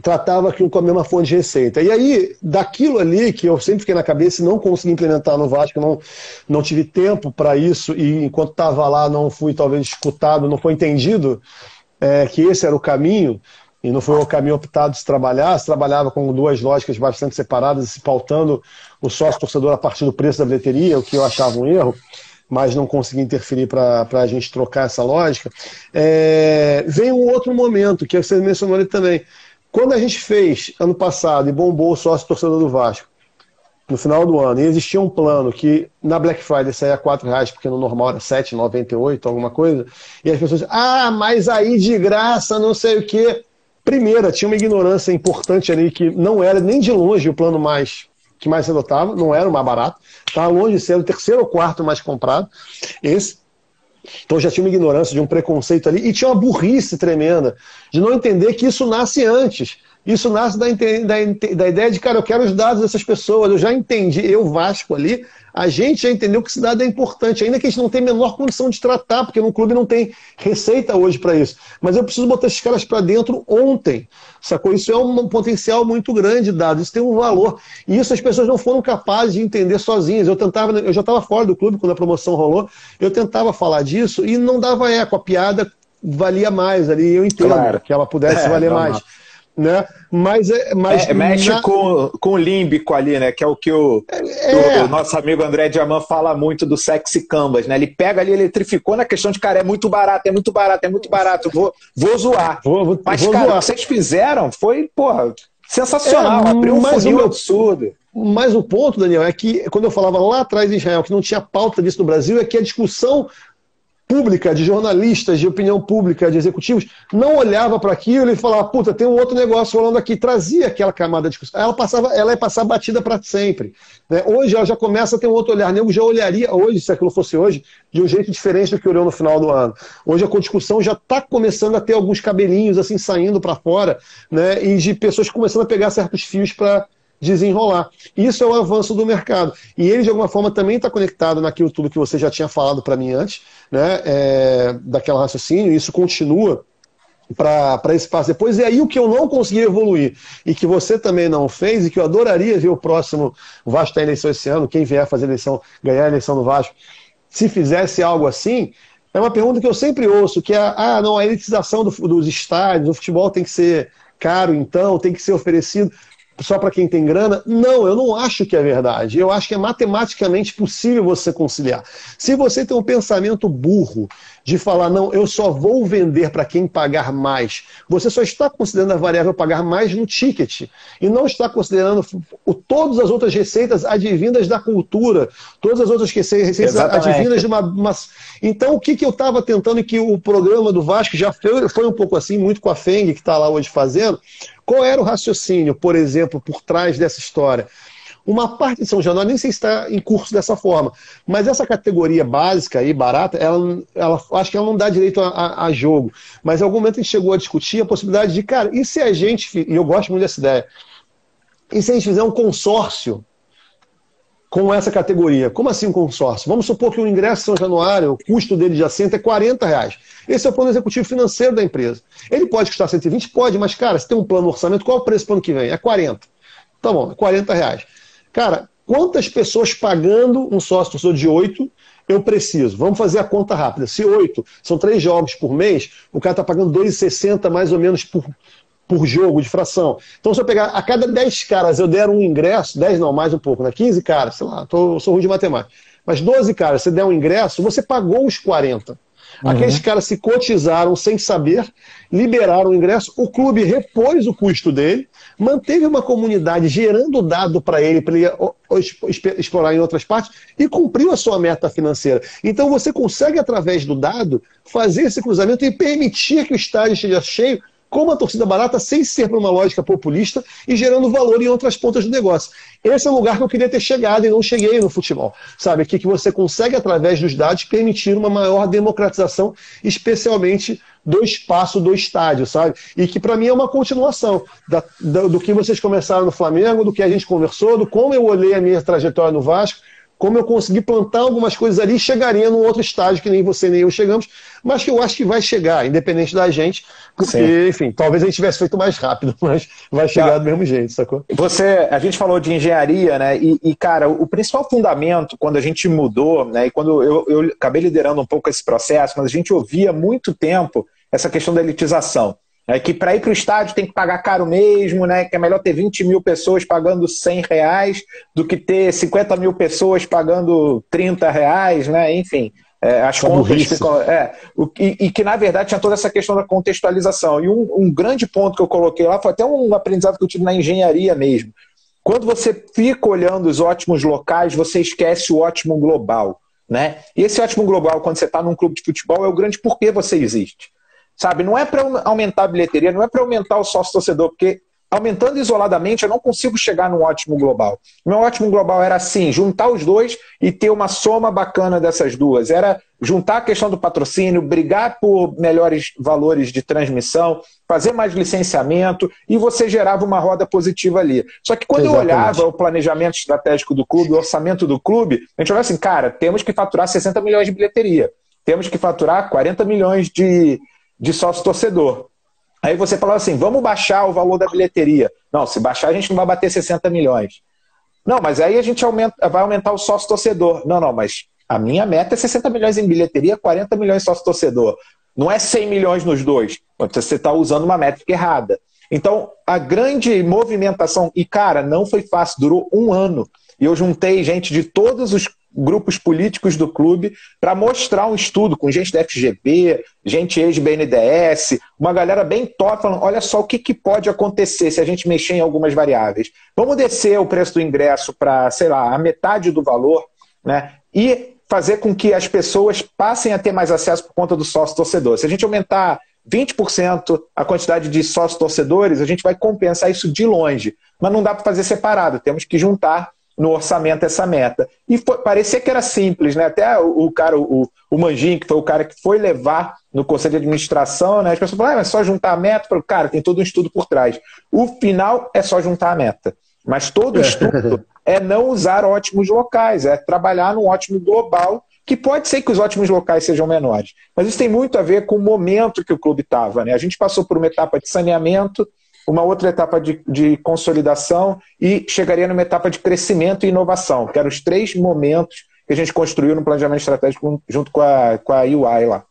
tratava aquilo com a mesma fonte de receita. E aí, daquilo ali que eu sempre fiquei na cabeça e não consegui implementar no Vasco, não, não tive tempo para isso, e enquanto estava lá não fui talvez escutado, não foi entendido é, que esse era o caminho, e não foi o caminho optado de se trabalhar, se trabalhava com duas lógicas bastante separadas, se pautando o sócio-torcedor a partir do preço da bilheteria, o que eu achava um erro mas não consegui interferir para a gente trocar essa lógica. É, vem um outro momento, que você mencionou ali também. Quando a gente fez ano passado e bombou o sócio torcedor do Vasco, no final do ano, e existia um plano que na Black Friday saía R$ reais, porque no normal era R$ 7,98, alguma coisa, e as pessoas, ah, mas aí de graça, não sei o quê. Primeira, tinha uma ignorância importante ali que não era nem de longe o plano mais que mais se adotava, não era o mais barato, estava longe de ser o terceiro ou quarto mais comprado. Esse. Então já tinha uma ignorância de um preconceito ali e tinha uma burrice tremenda de não entender que isso nasce antes. Isso nasce da, da, da ideia de, cara, eu quero os dados dessas pessoas, eu já entendi, eu, Vasco ali, a gente já entendeu que esse dado é importante, ainda que a gente não tenha a menor condição de tratar, porque no clube não tem receita hoje para isso. Mas eu preciso botar esses caras para dentro ontem, sacou? Isso é um potencial muito grande de dados, isso tem um valor. E isso as pessoas não foram capazes de entender sozinhas. Eu tentava, eu já estava fora do clube quando a promoção rolou, eu tentava falar disso e não dava eco, a piada valia mais ali, eu entendo claro. que ela pudesse é, valer mais né? Mas, é, mas é, mexe na... com, com o límbico ali, né? Que é o que o, é. o nosso amigo André Diamant fala muito do sexy canvas, né? Ele pega ali, eletrificou na questão de, cara, é muito barato, é muito barato, é muito barato, vou, vou zoar. Vou, vou, mas, vou cara, zoar. o que vocês fizeram foi, porra, sensacional, é, abriu um funil absurdo. Mas o ponto, Daniel, é que quando eu falava lá atrás em Israel que não tinha pauta disso no Brasil, é que a discussão pública, de jornalistas, de opinião pública, de executivos, não olhava para aquilo e falava, puta, tem um outro negócio rolando aqui, trazia aquela camada de discussão. Ela, passava, ela ia passar batida para sempre. Né? Hoje ela já começa a ter um outro olhar. Nego já olharia hoje, se aquilo fosse hoje, de um jeito diferente do que olhou no final do ano. Hoje a discussão já está começando a ter alguns cabelinhos assim saindo para fora, né? E de pessoas começando a pegar certos fios para desenrolar. Isso é o avanço do mercado. E ele, de alguma forma, também está conectado naquilo tudo que você já tinha falado para mim antes, né? É, daquela raciocínio, e isso continua para esse passo depois. E aí o que eu não consegui evoluir e que você também não fez e que eu adoraria ver o próximo Vasco está em eleição esse ano, quem vier fazer eleição, ganhar a eleição no Vasco, se fizesse algo assim, é uma pergunta que eu sempre ouço, que é, ah, não, a elitização do, dos estádios, o futebol tem que ser caro, então, tem que ser oferecido só para quem tem grana? Não, eu não acho que é verdade. Eu acho que é matematicamente possível você conciliar. Se você tem um pensamento burro de falar, não, eu só vou vender para quem pagar mais, você só está considerando a variável pagar mais no ticket e não está considerando o, todas as outras receitas advindas da cultura, todas as outras receitas Exatamente. advindas de uma, uma, Então, o que, que eu estava tentando e que o programa do Vasco já foi, foi um pouco assim, muito com a Feng, que está lá hoje fazendo, qual era o raciocínio, por exemplo, por trás dessa história? Uma parte de São Januário, nem sei se está em curso dessa forma, mas essa categoria básica e barata, ela, ela, acho que ela não dá direito a, a, a, jogo. Mas em algum momento a gente chegou a discutir a possibilidade de, cara, e se a gente, e eu gosto muito dessa ideia, e se a gente fizer um consórcio com essa categoria? Como assim um consórcio? Vamos supor que o ingresso São Januário, o custo dele de assento é 40 reais. Esse é o plano executivo financeiro da empresa. Ele pode custar 120? Pode, mas, cara, se tem um plano no orçamento, qual é o preço para o ano que vem? É 40. Tá bom, é 40 reais. Cara, quantas pessoas pagando um sócio torcedor de 8 eu preciso? Vamos fazer a conta rápida. Se 8 são 3 jogos por mês, o cara está pagando 2,60 mais ou menos por, por jogo de fração. Então, se eu pegar a cada 10 caras eu der um ingresso, 10 não, mais um pouco, né? 15 caras, sei lá, tô, sou ruim de matemática. Mas 12 caras, você der um ingresso, você pagou os 40. Uhum. Aqueles caras se cotizaram sem saber, liberaram o ingresso, o clube repôs o custo dele, manteve uma comunidade gerando dado para ele, para ele explorar em outras partes, e cumpriu a sua meta financeira. Então você consegue, através do dado, fazer esse cruzamento e permitir que o estádio esteja cheio com uma torcida barata sem ser por uma lógica populista e gerando valor em outras pontas do negócio. Esse é o lugar que eu queria ter chegado e não cheguei no futebol. Sabe? Que, que você consegue, através dos dados, permitir uma maior democratização, especialmente do espaço do estádio, sabe? E que para mim é uma continuação da, da, do que vocês começaram no Flamengo, do que a gente conversou, do como eu olhei a minha trajetória no Vasco como eu consegui plantar algumas coisas ali, chegaria num outro estágio que nem você nem eu chegamos, mas que eu acho que vai chegar, independente da gente, porque, Sim. enfim, talvez a gente tivesse feito mais rápido, *laughs* mas vai chegar tá. do mesmo jeito, sacou? Você, a gente falou de engenharia, né? E, e, cara, o principal fundamento, quando a gente mudou, né? E quando eu, eu acabei liderando um pouco esse processo, mas a gente ouvia muito tempo essa questão da elitização. É que para ir para o estádio tem que pagar caro mesmo, né? Que é melhor ter 20 mil pessoas pagando 100 reais do que ter 50 mil pessoas pagando 30 reais, né? Enfim, é, as Essa contas ficam. É, o, e, e, que, na verdade, tinha toda essa questão da contextualização. E um, um grande ponto que eu coloquei lá foi até um aprendizado que eu tive na engenharia mesmo. Quando você fica olhando os ótimos locais, você esquece o ótimo global. Né? E esse ótimo global, quando você está num clube de futebol, é o grande porquê você existe. Sabe, não é para aumentar a bilheteria, não é para aumentar o sócio torcedor, porque aumentando isoladamente eu não consigo chegar num ótimo global. Meu ótimo global era assim, juntar os dois e ter uma soma bacana dessas duas. Era juntar a questão do patrocínio, brigar por melhores valores de transmissão, fazer mais licenciamento e você gerava uma roda positiva ali. Só que quando Exatamente. eu olhava o planejamento estratégico do clube, o orçamento do clube, a gente olhava assim, cara, temos que faturar 60 milhões de bilheteria. Temos que faturar 40 milhões de, de sócio torcedor. Aí você falou assim: vamos baixar o valor da bilheteria. Não, se baixar, a gente não vai bater 60 milhões. Não, mas aí a gente aumenta, vai aumentar o sócio torcedor. Não, não, mas a minha meta é 60 milhões em bilheteria, 40 milhões sócio torcedor. Não é 100 milhões nos dois. Você está usando uma métrica errada. Então, a grande movimentação, e cara, não foi fácil, durou um ano. E eu juntei gente de todos os grupos políticos do clube para mostrar um estudo com gente da FGB, gente ex-BNDES, uma galera bem top, falando: olha só o que, que pode acontecer se a gente mexer em algumas variáveis. Vamos descer o preço do ingresso para, sei lá, a metade do valor, né? E fazer com que as pessoas passem a ter mais acesso por conta do sócio torcedor. Se a gente aumentar 20% a quantidade de sócios torcedores, a gente vai compensar isso de longe. Mas não dá para fazer separado, temos que juntar no orçamento essa meta. E foi, parecia que era simples, né? Até o, o cara, o, o Manjin, que foi o cara que foi levar no Conselho de Administração, né? As pessoas falaram, ah, é só juntar a meta. Falei, cara, tem todo um estudo por trás. O final é só juntar a meta. Mas todo o estudo é não usar ótimos locais, é trabalhar num ótimo global, que pode ser que os ótimos locais sejam menores. Mas isso tem muito a ver com o momento que o clube estava. Né? A gente passou por uma etapa de saneamento, uma outra etapa de, de, consolidação e chegaria numa etapa de crescimento e inovação, que eram os três momentos que a gente construiu no planejamento estratégico junto com a, com a UI lá.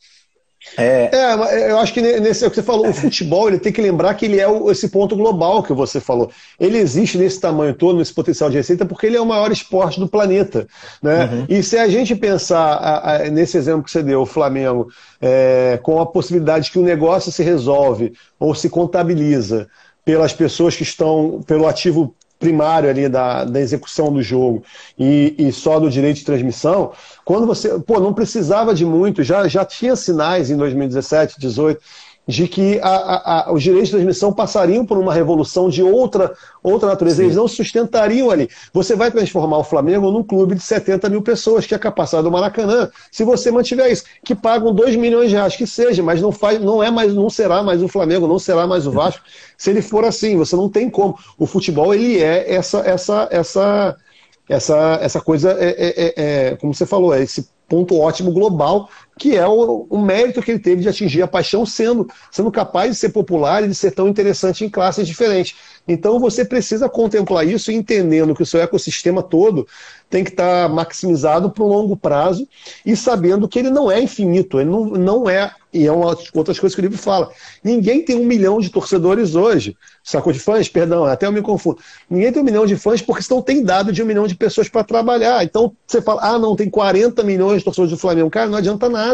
É... é, eu acho que nesse é o que você falou, o futebol ele tem que lembrar que ele é o, esse ponto global que você falou. Ele existe nesse tamanho todo, nesse potencial de receita, porque ele é o maior esporte do planeta. Né? Uhum. E se a gente pensar a, a, nesse exemplo que você deu, o Flamengo, é, com a possibilidade que o negócio se resolve ou se contabiliza pelas pessoas que estão, pelo ativo primário ali da, da execução do jogo e, e, só do direito de transmissão, quando você, pô, não precisava de muito, já, já tinha sinais em 2017, 2018, de que a, a, a, os direitos de transmissão passariam por uma revolução de outra, outra natureza. Sim. Eles não sustentariam ali. Você vai transformar o Flamengo num clube de 70 mil pessoas, que é a capacidade do Maracanã, se você mantiver isso, que pagam 2 milhões de reais, que seja, mas não, faz, não, é mais, não será mais o Flamengo, não será mais o Vasco, se ele for assim. Você não tem como. O futebol, ele é essa, essa, essa, essa, essa coisa, é, é, é, é como você falou, é esse ponto ótimo global, que é o, o, mérito que ele teve de atingir a paixão sendo, sendo capaz de ser popular e de ser tão interessante em classes diferentes. Então você precisa contemplar isso entendendo que o seu ecossistema todo tem que estar maximizado para o longo prazo e sabendo que ele não é infinito, ele não, não é, e é uma outras coisas que o livro fala. Ninguém tem um milhão de torcedores hoje. Sacou de fãs? Perdão, até eu me confundo. Ninguém tem um milhão de fãs porque não tem dado de um milhão de pessoas para trabalhar. Então você fala, ah, não, tem 40 milhões de torcedores do Flamengo. Cara, não adianta nada.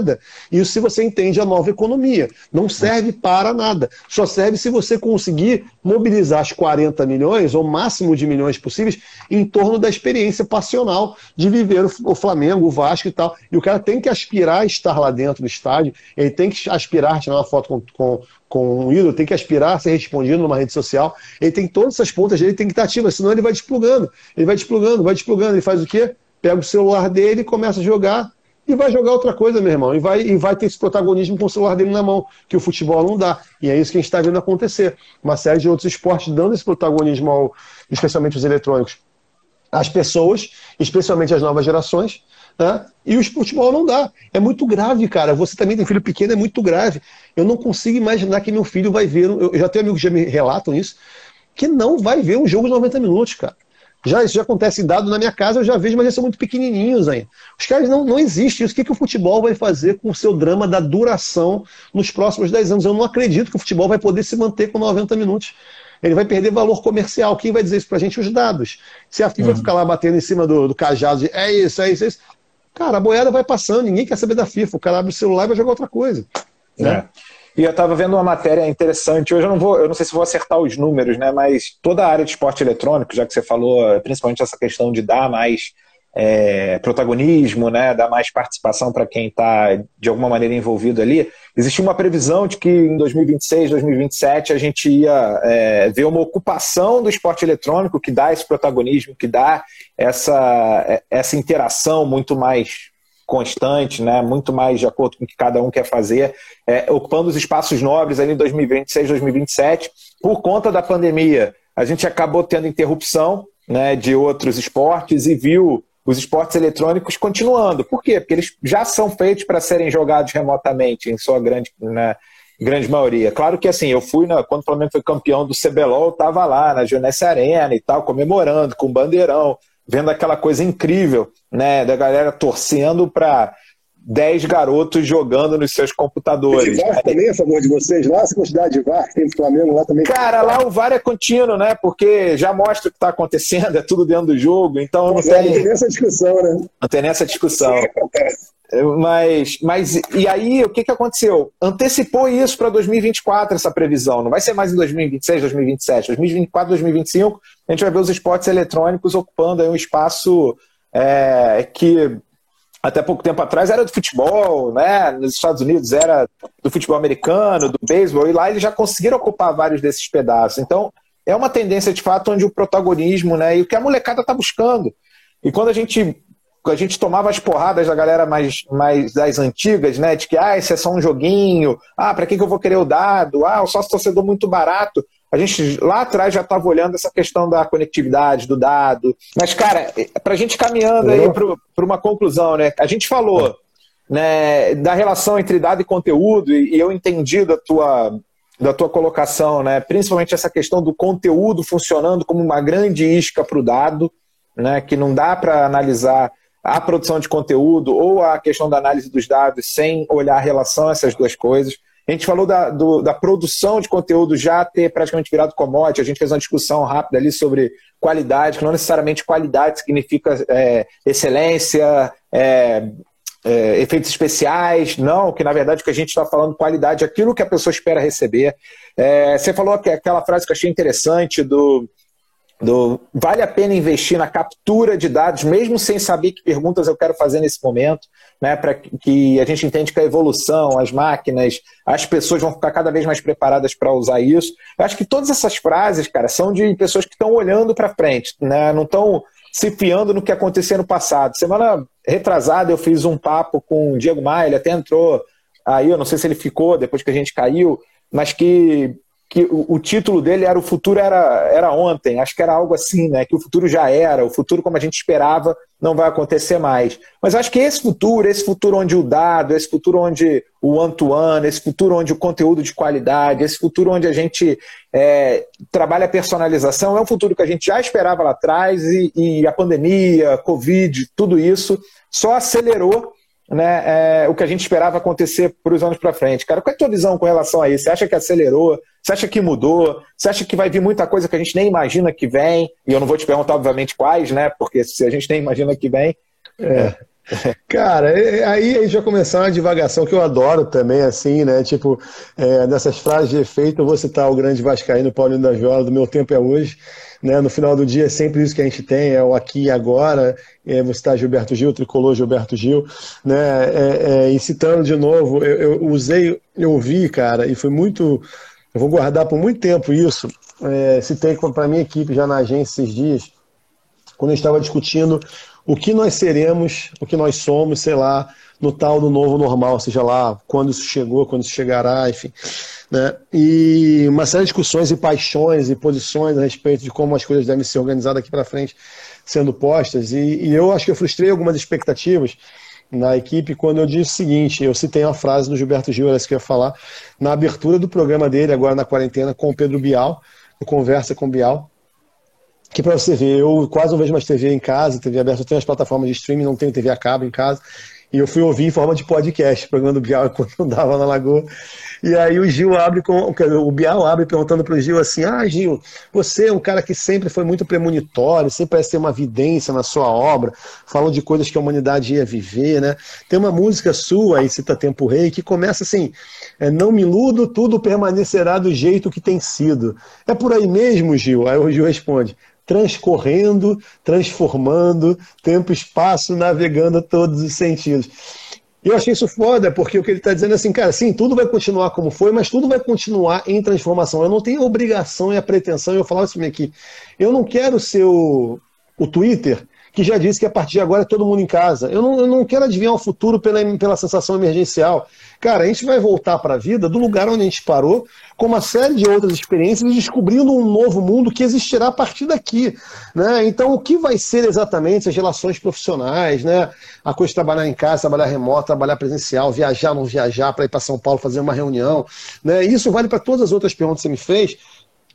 Isso se você entende a nova economia. Não serve para nada. Só serve se você conseguir mobilizar as 40 milhões, ou máximo de milhões possíveis, em torno da experiência passional de viver o Flamengo, o Vasco e tal. E o cara tem que aspirar a estar lá dentro do estádio, ele tem que aspirar a tirar uma foto com, com, com um ídolo, tem que aspirar a ser respondido numa rede social. Ele tem todas essas pontas dele, tem que estar ativo, senão ele vai desplugando. Ele vai desplugando, vai desplugando. Ele faz o quê? Pega o celular dele, começa a jogar e vai jogar outra coisa, meu irmão. E vai, e vai ter esse protagonismo com o celular dele na mão, que o futebol não dá. E é isso que a gente está vendo acontecer. Uma série de outros esportes dando esse protagonismo, ao, especialmente os eletrônicos, às pessoas, especialmente às novas gerações. Né? E o futebol não dá. É muito grave, cara. Você também tem filho pequeno, é muito grave. Eu não consigo imaginar que meu filho vai ver. Eu já tenho amigos que já me relatam isso, que não vai ver um jogo de 90 minutos, cara. Já, isso já acontece dado na minha casa, eu já vejo, mas eles são muito pequenininhos ainda. Os caras não, não existe isso. O que, que o futebol vai fazer com o seu drama da duração nos próximos 10 anos? Eu não acredito que o futebol vai poder se manter com 90 minutos. Ele vai perder valor comercial. Quem vai dizer isso pra gente? Os dados. Se a FIFA uhum. ficar lá batendo em cima do, do cajado de é isso, é isso, é isso. Cara, a boiada vai passando, ninguém quer saber da FIFA. O cara abre o celular e vai jogar outra coisa. Né? É. E eu estava vendo uma matéria interessante. Hoje eu não vou, eu não sei se vou acertar os números, né? Mas toda a área de esporte eletrônico, já que você falou, principalmente essa questão de dar mais é, protagonismo, né? Dar mais participação para quem está de alguma maneira envolvido ali. Existia uma previsão de que em 2026, 2027 a gente ia é, ver uma ocupação do esporte eletrônico que dá esse protagonismo, que dá essa, é, essa interação muito mais constante, né, muito mais de acordo com o que cada um quer fazer, é, ocupando os espaços nobres ali em 2026, 2027. Por conta da pandemia, a gente acabou tendo interrupção né, de outros esportes e viu os esportes eletrônicos continuando. Por quê? Porque eles já são feitos para serem jogados remotamente, em sua grande, né, grande maioria. Claro que assim, eu fui na, quando o Flamengo foi campeão do CBLOL, eu estava lá na Geonesse Arena e tal, comemorando com bandeirão vendo aquela coisa incrível, né, da galera torcendo para 10 garotos jogando nos seus computadores. Esse VAR também é a favor de vocês lá? Essa quantidade de VAR que tem no Flamengo lá também? Cara, lá o VAR é contínuo, né? Porque já mostra o que está acontecendo, *laughs* é tudo dentro do jogo, então não, tem... É, não tem essa discussão, né? Não tem essa discussão. Mas, mas e aí o que, que aconteceu? Antecipou isso para 2024 essa previsão. Não vai ser mais em 2026, 2027, 2024, 2025. A gente vai ver os esportes eletrônicos ocupando aí um espaço é, que até pouco tempo atrás era do futebol, né? Nos Estados Unidos era do futebol americano, do beisebol, e lá eles já conseguiram ocupar vários desses pedaços. Então, é uma tendência de fato onde o protagonismo, né? E o que a molecada tá buscando. E quando a gente a gente tomava as porradas da galera mais, mais das antigas, né? De que, ah, esse é só um joguinho, ah, para que, que eu vou querer o dado? Ah, o sócio torcedor muito barato. A gente lá atrás já estava olhando essa questão da conectividade, do dado. Mas, cara, para a gente caminhando aí para uma conclusão, né? A gente falou né, da relação entre dado e conteúdo, e eu entendi da tua, da tua colocação, né? Principalmente essa questão do conteúdo funcionando como uma grande isca para o dado, né? Que não dá para analisar a produção de conteúdo ou a questão da análise dos dados sem olhar a relação a essas duas coisas. A gente falou da, do, da produção de conteúdo já ter praticamente virado commodity, a gente fez uma discussão rápida ali sobre qualidade, que não necessariamente qualidade significa é, excelência, é, é, efeitos especiais, não, que na verdade o que a gente está falando qualidade é aquilo que a pessoa espera receber. É, você falou que aquela frase que eu achei interessante do do, vale a pena investir na captura de dados, mesmo sem saber que perguntas eu quero fazer nesse momento, né, para que a gente entende que a evolução, as máquinas, as pessoas vão ficar cada vez mais preparadas para usar isso. Eu acho que todas essas frases, cara, são de pessoas que estão olhando para frente, né, não estão se fiando no que aconteceu no passado. Semana retrasada eu fiz um papo com o Diego Maia, ele até entrou aí, eu não sei se ele ficou depois que a gente caiu, mas que que o, o, título dele era O Futuro era, era Ontem, acho que era algo assim, né? Que o futuro já era, o futuro como a gente esperava não vai acontecer mais. Mas acho que esse futuro, esse futuro onde o dado, esse futuro onde o one-to-one, esse futuro onde o conteúdo de qualidade, esse futuro onde a gente é, trabalha a personalização, é um futuro que a gente já esperava lá atrás e, e a pandemia, Covid, tudo isso só acelerou né, é, o que a gente esperava acontecer para os anos para frente. Cara, qual é a tua visão com relação a isso? Você acha que acelerou? Você acha que mudou? Você acha que vai vir muita coisa que a gente nem imagina que vem? E eu não vou te perguntar, obviamente, quais, né? Porque se a gente nem imagina que vem. É. Cara, é, é, aí a gente vai começar uma divagação que eu adoro também, assim, né? Tipo, é, dessas frases de efeito, eu vou citar o grande Vascaíno Paulinho da Viola, do meu tempo é hoje. Né? No final do dia é sempre isso que a gente tem, é o aqui e agora. É, vou citar Gilberto Gil, tricolor Gilberto Gil. Né? É, é, e citando de novo, eu, eu usei, eu ouvi, cara, e foi muito. Eu vou guardar por muito tempo isso. É, citei para minha equipe já na agência esses dias, quando estava discutindo o que nós seremos, o que nós somos, sei lá, no tal do novo normal, seja lá quando isso chegou, quando isso chegará, enfim. Né? E uma série de discussões e paixões e posições a respeito de como as coisas devem ser organizadas daqui para frente sendo postas. E, e, eu acho que eu frustrei algumas expectativas na equipe quando eu disse o seguinte: eu citei uma frase do Gilberto Gil, essa que eu ia falar, na abertura do programa dele, agora na quarentena, com o Pedro Bial, Conversa com Bial que para você ver, eu quase não vejo mais TV em casa, TV aberta, eu tenho as plataformas de streaming, não tenho TV a cabo em casa, e eu fui ouvir em forma de podcast, o programa do Bial *laughs* quando eu dava na Lagoa. E aí o Gil abre com. O Bial abre perguntando para o Gil assim: Ah, Gil, você é um cara que sempre foi muito premonitório, sempre parece ter uma vidência na sua obra, falando de coisas que a humanidade ia viver, né? Tem uma música sua, aí cita Tempo Rei, que começa assim: é, Não me iludo, tudo permanecerá do jeito que tem sido. É por aí mesmo, Gil? Aí o Gil responde: transcorrendo, transformando, tempo e espaço, navegando a todos os sentidos. E eu achei isso foda, porque o que ele está dizendo é assim, cara, sim, tudo vai continuar como foi, mas tudo vai continuar em transformação. Eu não tenho obrigação e a pretensão, eu falava isso mim aqui, eu não quero ser o, o Twitter que já disse que a partir de agora é todo mundo em casa. Eu não, eu não quero adivinhar o futuro pela, pela sensação emergencial. Cara, a gente vai voltar para a vida do lugar onde a gente parou, com uma série de outras experiências e descobrindo um novo mundo que existirá a partir daqui. Né? Então, o que vai ser exatamente as relações profissionais, né? a coisa de trabalhar em casa, trabalhar remoto, trabalhar presencial, viajar, não viajar, para ir para São Paulo fazer uma reunião. Né? Isso vale para todas as outras perguntas que você me fez.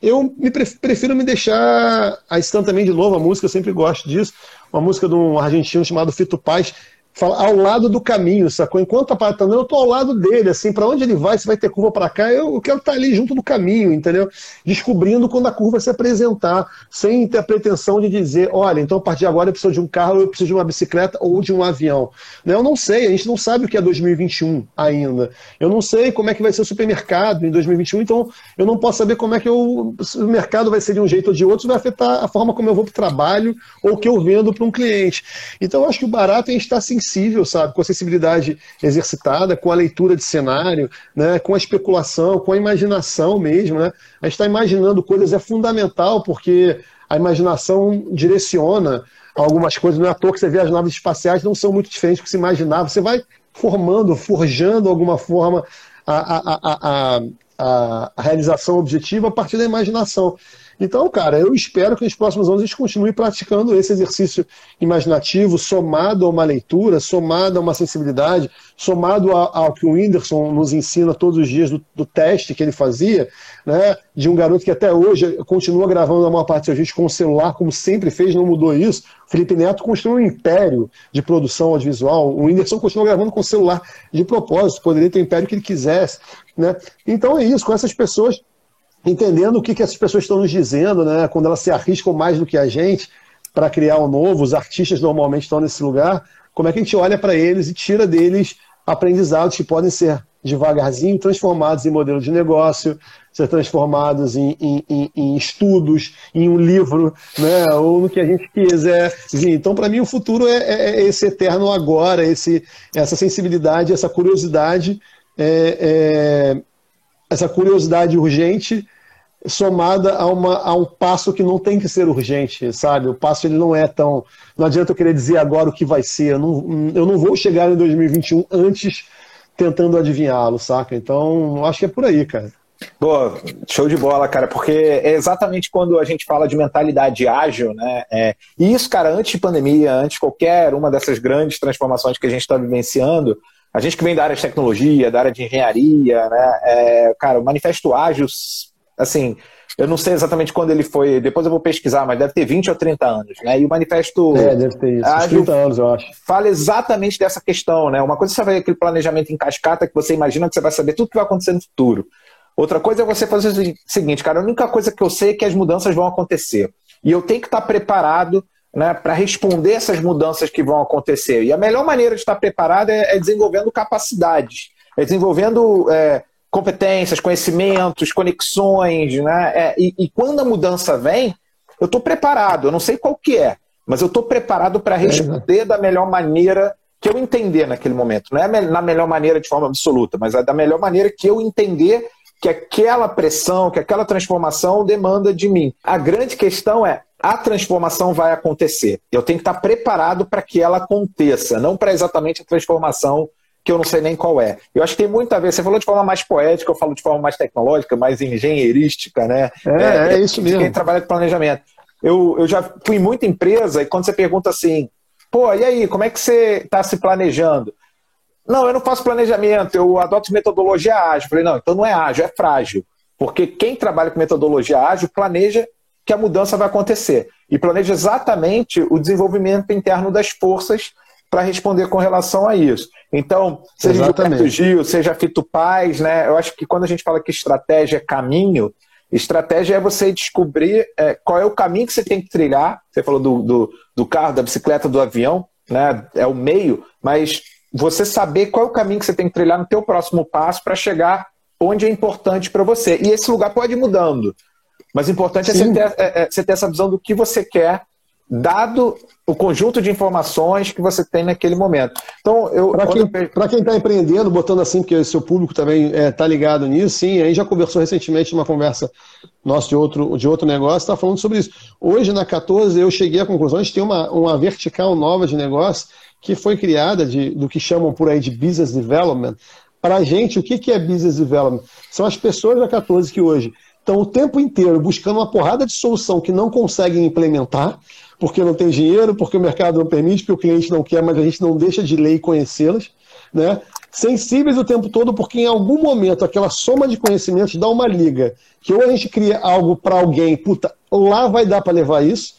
Eu me prefiro me deixar a também de novo, a música, eu sempre gosto disso, uma música de um argentino chamado Fito Paz, fala ao lado do caminho, sacou? Enquanto a parada tá andando, eu tô ao lado dele, assim, para onde ele vai, se vai ter curva para cá, eu quero estar tá ali junto do caminho, entendeu? Descobrindo quando a curva se apresentar, sem ter a pretensão de dizer, olha, então a partir de agora eu preciso de um carro, eu preciso de uma bicicleta ou de um avião. Né? Eu não sei, a gente não sabe o que é 2021 ainda. Eu não sei como é que vai ser o supermercado em 2021, então eu não posso saber como é que eu, o mercado vai ser de um jeito ou de outro, vai afetar a forma como eu vou para o trabalho ou que eu vendo para um cliente. Então eu acho que o barato é a gente estar tá, sensível, sabe? Com a sensibilidade exercitada, com a leitura de cenário, né? com a especulação, com a imaginação mesmo. Né? A gente está imaginando coisas é fundamental, porque a imaginação direciona algumas coisas. Não é à toa que você vê as naves espaciais não são muito diferentes do que se imaginava. Você vai formando, forjando alguma forma a, a, a, a, a realização objetiva a partir da imaginação. Então, cara, eu espero que nos próximos anos a gente continue praticando esse exercício imaginativo, somado a uma leitura, somado a uma sensibilidade, somado ao que o Whindersson nos ensina todos os dias do, do, teste que ele fazia, né? De um garoto que até hoje continua gravando a maior parte da gente com o celular, como sempre fez, não mudou isso. Felipe Neto construiu um império de produção audiovisual. O Whindersson continua gravando com o celular de propósito, poderia ter o império que ele quisesse. Né? Então é isso, com essas pessoas entendendo o que, que essas pessoas estão nos dizendo, né? Quando elas se arriscam mais do que a gente para criar um novo, os artistas normalmente estão nesse lugar. Como é que a gente olha para eles e tira deles aprendizados que podem ser devagarzinho transformados em modelo de negócio, ser transformados em, em, em, em estudos, em um livro, né? ou no que a gente quiser. Então, para mim, o futuro é, é, é, esse eterno agora, esse, essa sensibilidade, essa curiosidade, é, é essa curiosidade urgente somada a, uma, a um passo que não tem que ser urgente, sabe? O passo ele não é tão. Não adianta eu querer dizer agora o que vai ser. Eu não, eu não vou chegar em 2021 antes tentando adivinhá-lo, saca? Então, acho que é por aí, cara. Boa, show de bola, cara, porque é exatamente quando a gente fala de mentalidade ágil, né? É, e isso, cara, antes de pandemia, antes de qualquer uma dessas grandes transformações que a gente está vivenciando, a gente que vem da área de tecnologia, da área de engenharia, né? É, cara, o Manifesto Ágil, assim, eu não sei exatamente quando ele foi, depois eu vou pesquisar, mas deve ter 20 ou 30 anos, né? E o Manifesto é, deve ter isso, Ágil 30 anos, eu acho. fala exatamente dessa questão, né? Uma coisa é você vai aquele planejamento em cascata que você imagina que você vai saber tudo que vai acontecer no futuro. Outra coisa é você fazer o seguinte, cara, a única coisa que eu sei é que as mudanças vão acontecer. E eu tenho que estar preparado né, para responder essas mudanças que vão acontecer. E a melhor maneira de estar preparado é, é desenvolvendo capacidades, é desenvolvendo é, competências, conhecimentos, conexões. Né? É, e, e, quando a mudança vem, eu estou preparado, eu não sei qual que é, mas eu estou preparado para responder da melhor maneira que eu entender naquele momento. Não é na melhor maneira de forma absoluta, mas é da melhor maneira que eu entender que aquela pressão, que aquela transformação demanda de mim. A grande questão é a transformação vai acontecer. Eu tenho que estar preparado para que ela aconteça, não para exatamente a transformação que eu não sei nem qual é. Eu acho que tem muito a ver. Você falou de forma mais poética, eu falo de forma mais tecnológica, mais engenheirística, né? É, é, é isso mesmo. Quem trabalha com planejamento. Eu, eu já fui em muita empresa e quando você pergunta assim, pô, e aí, como é que você está se planejando? Não, eu não faço planejamento, eu adoto metodologia ágil. Eu falei, não, então não é ágil, é frágil. Porque quem trabalha com metodologia ágil planeja que a mudança vai acontecer. E planeja exatamente o desenvolvimento interno das forças para responder com relação a isso. Então, seja Gilberto Gil, seja Fito Paz, né? Eu acho que quando a gente fala que estratégia é caminho, estratégia é você descobrir é, qual é o caminho que você tem que trilhar. Você falou do, do, do carro, da bicicleta, do avião, né? É o meio, mas você saber qual é o caminho que você tem que trilhar no teu próximo passo para chegar onde é importante para você. E esse lugar pode ir mudando. Mas o importante é você, ter, é, é você ter essa visão do que você quer, dado o conjunto de informações que você tem naquele momento. Então, eu. Para quem está empreendendo, botando assim, porque o seu público também está é, tá ligado nisso, sim, a gente já conversou recentemente numa conversa nossa de outro, de outro negócio, está falando sobre isso. Hoje, na 14, eu cheguei à conclusão, a gente tem uma, uma vertical nova de negócio que foi criada de, do que chamam por aí de business development. Para a gente, o que, que é business development? São as pessoas da 14 que hoje estão o tempo inteiro buscando uma porrada de solução que não conseguem implementar, porque não tem dinheiro, porque o mercado não permite, porque o cliente não quer, mas a gente não deixa de ler e conhecê-las. Né? Sensíveis o tempo todo, porque em algum momento aquela soma de conhecimentos dá uma liga, que ou a gente cria algo para alguém, puta, lá vai dar para levar isso,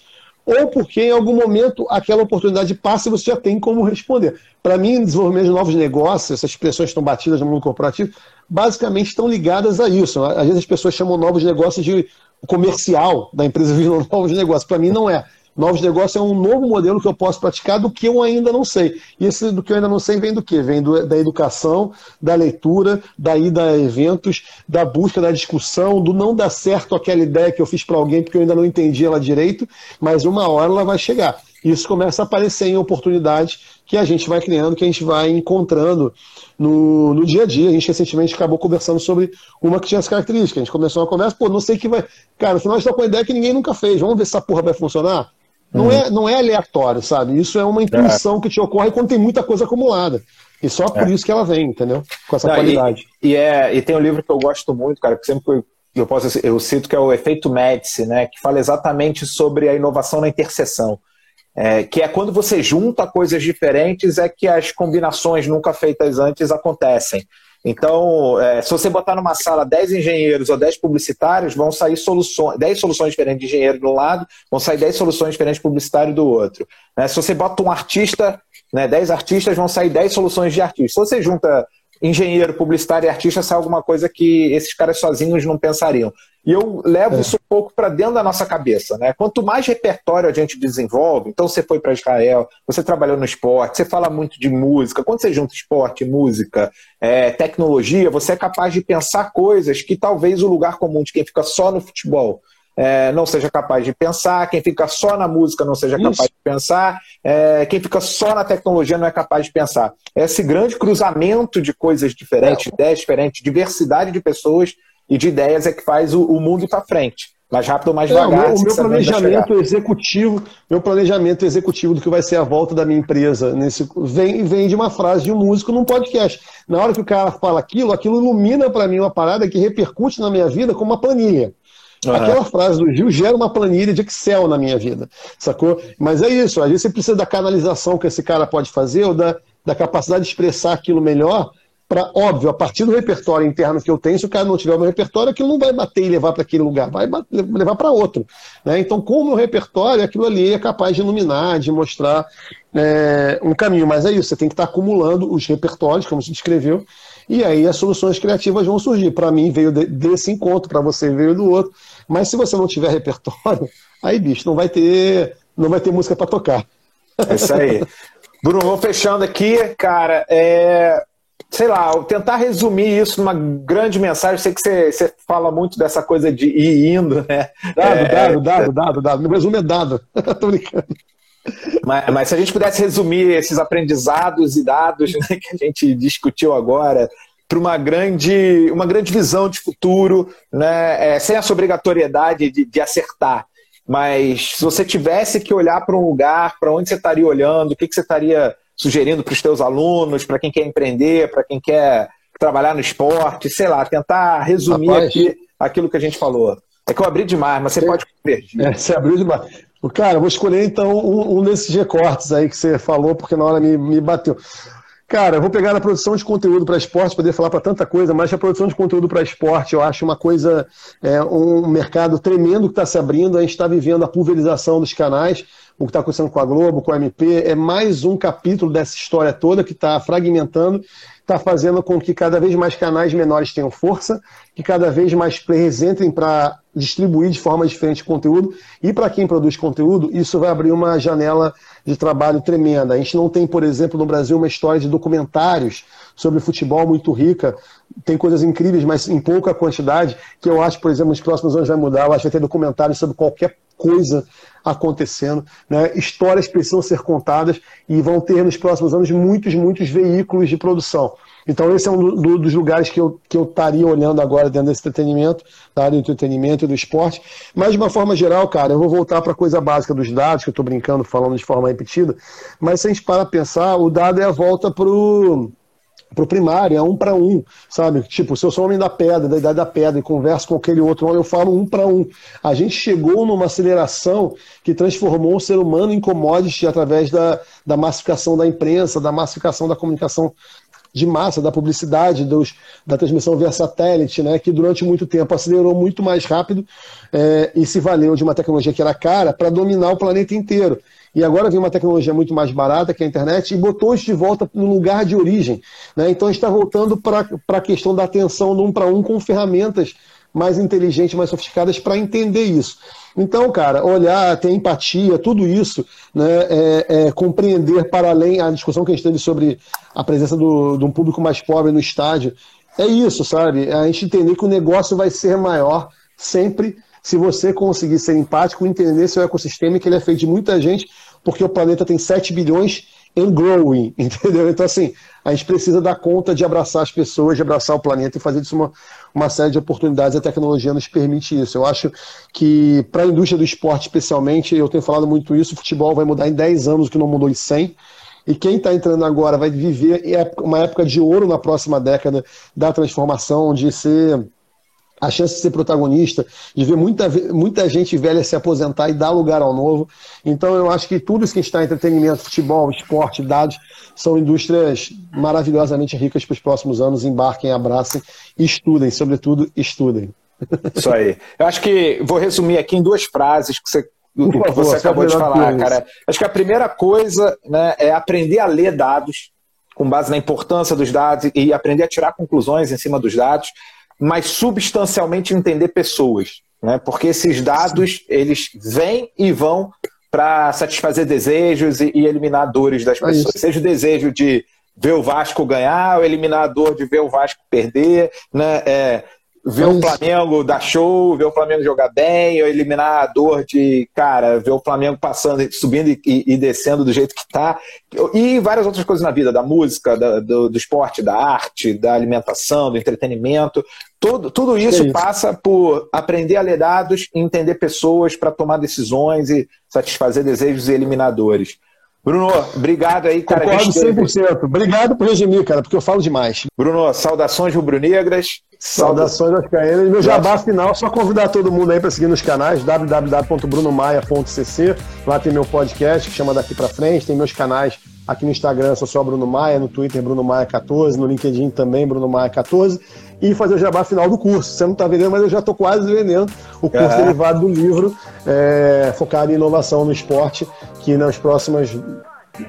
ou porque em algum momento aquela oportunidade passa e você já tem como responder. Para mim, desenvolvimento de novos negócios, essas expressões estão batidas no mundo corporativo, basicamente estão ligadas a isso. Às vezes as pessoas chamam novos negócios de comercial da empresa virando *laughs* novos negócios. Para mim não é. Novos negócios é um novo modelo que eu posso praticar do que eu ainda não sei. E esse do que eu ainda não sei vem do quê? Vem do, da educação, da leitura, da ida a eventos, da busca, da discussão, do não dar certo aquela ideia que eu fiz para alguém porque eu ainda não entendi ela direito, mas uma hora ela vai chegar. isso começa a aparecer em oportunidades que a gente vai criando, que a gente vai encontrando no, no dia a dia. A gente recentemente acabou conversando sobre uma que tinha essa característica. A gente começou uma conversa, pô, não sei que vai. Cara, no final a gente tá com uma ideia que ninguém nunca fez. Vamos ver se essa porra vai funcionar? Não, uhum. é, não é aleatório, sabe? Isso é uma intuição é. que te ocorre quando tem muita coisa acumulada. E só por é. isso que ela vem, entendeu? Com essa não, qualidade. E, e, é, e tem um livro que eu gosto muito, cara, que sempre eu, posso, eu cito que é o Efeito Médici, né? Que fala exatamente sobre a inovação na interseção. É, que é quando você junta coisas diferentes, é que as combinações nunca feitas antes acontecem. Então, é, se você botar numa sala 10 engenheiros ou 10 publicitários, vão sair soluções, 10 soluções diferentes de engenheiro de um lado, vão sair 10 soluções diferentes de publicitário do outro. Né? Se você bota um artista, né, 10 artistas, vão sair 10 soluções de artista. Se você junta engenheiro, publicitário e artista, sai alguma coisa que esses caras sozinhos não pensariam. E eu levo é. isso um pouco para dentro da nossa cabeça. Né? Quanto mais repertório a gente desenvolve, então você foi para Israel, você trabalhou no esporte, você fala muito de música. Quando você junta esporte, música, é, tecnologia, você é capaz de pensar coisas que talvez o lugar comum de quem fica só no futebol é, não seja capaz de pensar, quem fica só na música não seja capaz Isso. de pensar, é, quem fica só na tecnologia não é capaz de pensar. Esse grande cruzamento de coisas diferentes, é. ideias diferentes, diversidade de pessoas e de ideias é que faz o, o mundo ir para frente. Mais rápido ou mais devagar. É, o meu, o meu planejamento executivo, meu planejamento executivo do que vai ser a volta da minha empresa nesse vem, vem de uma frase de um músico num podcast. Na hora que o cara fala aquilo, aquilo ilumina para mim uma parada que repercute na minha vida como uma planilha. Uhum. Aquela frase do Gil gera uma planilha de Excel na minha vida, sacou? Mas é isso, às vezes você precisa da canalização que esse cara pode fazer ou da, da capacidade de expressar aquilo melhor para, óbvio, a partir do repertório interno que eu tenho, se o cara não tiver o meu repertório, aquilo não vai bater e levar para aquele lugar, vai levar para outro. Né? Então, com o meu repertório, aquilo ali é capaz de iluminar, de mostrar é, um caminho. Mas é isso, você tem que estar tá acumulando os repertórios, como se descreveu, e aí as soluções criativas vão surgir. Para mim veio de, desse encontro, para você veio do outro. Mas se você não tiver repertório, *laughs* aí, bicho, não vai ter, não vai ter música para tocar. É isso aí. *laughs* Bruno, vou fechando aqui, cara. É, sei lá, tentar resumir isso numa grande mensagem. sei que você, você fala muito dessa coisa de ir indo, né? Dado, é, dado, dado, dado, dado. Meu resumo é dado. *laughs* Tô brincando. Mas, mas, se a gente pudesse resumir esses aprendizados e dados né, que a gente discutiu agora para uma grande, uma grande visão de futuro, né, é, sem essa obrigatoriedade de, de acertar. Mas se você tivesse que olhar para um lugar, para onde você estaria olhando, o que, que você estaria sugerindo para os teus alunos, para quem quer empreender, para quem quer trabalhar no esporte, sei lá, tentar resumir Rapaz, aqui aquilo que a gente falou. É que eu abri demais, mas você, pode convergir. É, você abriu demais. Cara, eu vou escolher então um, um, desses recortes aí que você falou, porque na hora me, me bateu. Cara, eu vou pegar a produção de conteúdo para esporte, poder falar para tanta coisa, mas a produção de conteúdo para esporte eu acho uma coisa, é, um mercado tremendo que está se abrindo. A gente está vivendo a pulverização dos canais o que está acontecendo com a Globo, com a MP, é mais um capítulo dessa história toda que está fragmentando, está fazendo com que cada vez mais canais menores tenham força, que cada vez mais players entrem para distribuir de forma diferente conteúdo, e para quem produz conteúdo, isso vai abrir uma janela de trabalho tremenda. A gente não tem, por exemplo, no Brasil uma história de documentários sobre futebol muito rica, tem coisas incríveis, mas em pouca quantidade, que eu acho, por exemplo, nos próximos anos vai mudar. Eu acho que vai ter documentários sobre qualquer coisa acontecendo. Né? Histórias precisam ser contadas e vão ter nos próximos anos muitos, muitos veículos de produção. Então, esse é um do, dos lugares que eu, que eu estaria olhando agora dentro desse entretenimento, da área do entretenimento e do esporte. Mas, de uma forma geral, cara, eu vou voltar para a coisa básica dos dados, que eu estou brincando, falando de forma repetida. Mas, se a gente para pensar, o dado é a volta para o pro primário, é um para um, sabe? Tipo, se eu sou homem da pedra, da idade da pedra, e converso com aquele outro homem, eu falo um para um. A gente chegou numa aceleração que transformou o ser humano em commodity através da, da massificação da imprensa, da massificação da comunicação de massa, da publicidade, dos, da transmissão via satélite, né, que durante muito tempo acelerou muito mais rápido é, e se valeu de uma tecnologia que era cara para dominar o planeta inteiro. E agora vem uma tecnologia muito mais barata, que é a internet, e botou isso de volta no lugar de origem. Né? Então a gente está voltando para a questão da atenção no um para um com ferramentas mais inteligentes, mais sofisticadas para entender isso. Então, cara, olhar, ter empatia, tudo isso, né, é, é, compreender para além a discussão que a gente teve sobre a presença do, de um público mais pobre no estádio, é isso, sabe? A gente entender que o negócio vai ser maior sempre se você conseguir ser empático, entender seu ecossistema, que ele é feito de muita gente porque o planeta tem 7 bilhões and growing, *laughs* entendeu? Então, assim, a gente precisa dar conta de abraçar as pessoas, de abraçar o planeta e fazer disso uma, uma série de oportunidades. A tecnologia nos permite isso. Eu acho que, para a indústria do esporte, especialmente, eu tenho falado muito isso, o futebol vai mudar em 10 anos, o que não mudou em 100. E quem está entrando agora vai viver uma época de ouro na próxima década da transformação, de ser a chance de ser protagonista, de ver muita, muita gente velha se aposentar e dar lugar ao novo. Então eu acho que tudo isso que está entretenimento, futebol, esporte, dados, são indústrias maravilhosamente ricas para os próximos anos. Embarquem, abracem e estudem, sobretudo estudem. Isso aí. Eu acho que vou resumir aqui em duas frases que você, do que você acabou de falar, cara. Acho que a primeira coisa né, é aprender a ler dados com base na importância dos dados e aprender a tirar conclusões em cima dos dados mas substancialmente entender pessoas, né? Porque esses dados eles vêm e vão para satisfazer desejos e, e, eliminar dores das é pessoas. É Seja o desejo de ver o Vasco ganhar, ou eliminar a dor de ver o Vasco perder, né? É, ver o Flamengo dar show, ver o Flamengo jogar bem, ou eliminar a dor de, cara, ver o Flamengo passando, subindo e, e descendo do jeito que tá. E várias outras coisas na vida, da música, da, do, do, esporte, da arte, da alimentação, do entretenimento. Tudo, tudo isso, isso passa por aprender a ler dados, entender pessoas para tomar decisões e satisfazer desejos e eliminadores. Bruno, obrigado aí, cara. Concordo 100%. Obrigado por resumir, cara, porque eu falo demais. Bruno, saudações rubro-negras. Saudações aos caínas. Meu jabá final, só convidar todo mundo aí para seguir nos canais www.brunomaia.cc. Lá tem meu podcast que chama Daqui para Frente, tem meus canais aqui no Instagram, sou só Bruno Maia, no Twitter Bruno Maia 14, no LinkedIn também Bruno Maia 14 e fazer o jabá final do curso. Você não está vendendo, mas eu já estou quase vendendo o curso uhum. derivado do livro, é, focado em inovação no esporte, que nas próximas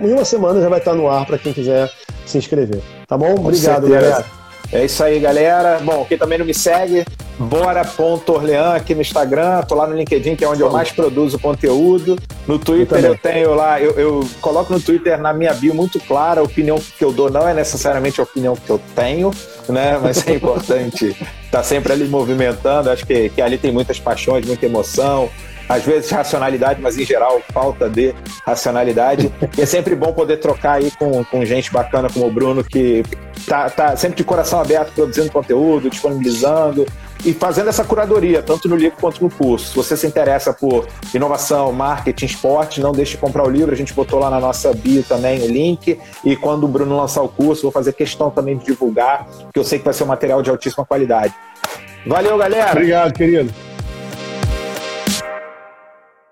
em uma semana já vai estar no ar para quem quiser se inscrever. Tá bom? Obrigado, galera. É isso aí, galera. Bom, quem também não me segue, bora.orlean aqui no Instagram, tô lá no LinkedIn, que é onde eu mais produzo conteúdo. No Twitter eu, eu tenho lá, eu, eu, coloco no Twitter na minha bio muito clara, a opinião que eu dou não é necessariamente a opinião que eu tenho, né? Mas é *laughs* importante estar tá sempre ali movimentando. Acho que, que ali tem muitas paixões, muita emoção, às vezes racionalidade, mas em geral falta de racionalidade. E é sempre bom poder trocar aí com, com gente bacana como o Bruno, que tá, tá sempre de coração aberto produzindo conteúdo, disponibilizando e fazendo essa curadoria, tanto no livro quanto no curso. Se você se interessa por inovação, marketing, esporte, não deixe de comprar o livro. A gente botou lá na nossa bio também o link. E quando o Bruno lançar o curso, vou fazer questão também de divulgar, porque eu sei que vai ser um material de altíssima qualidade. Valeu, galera! Obrigado, querido.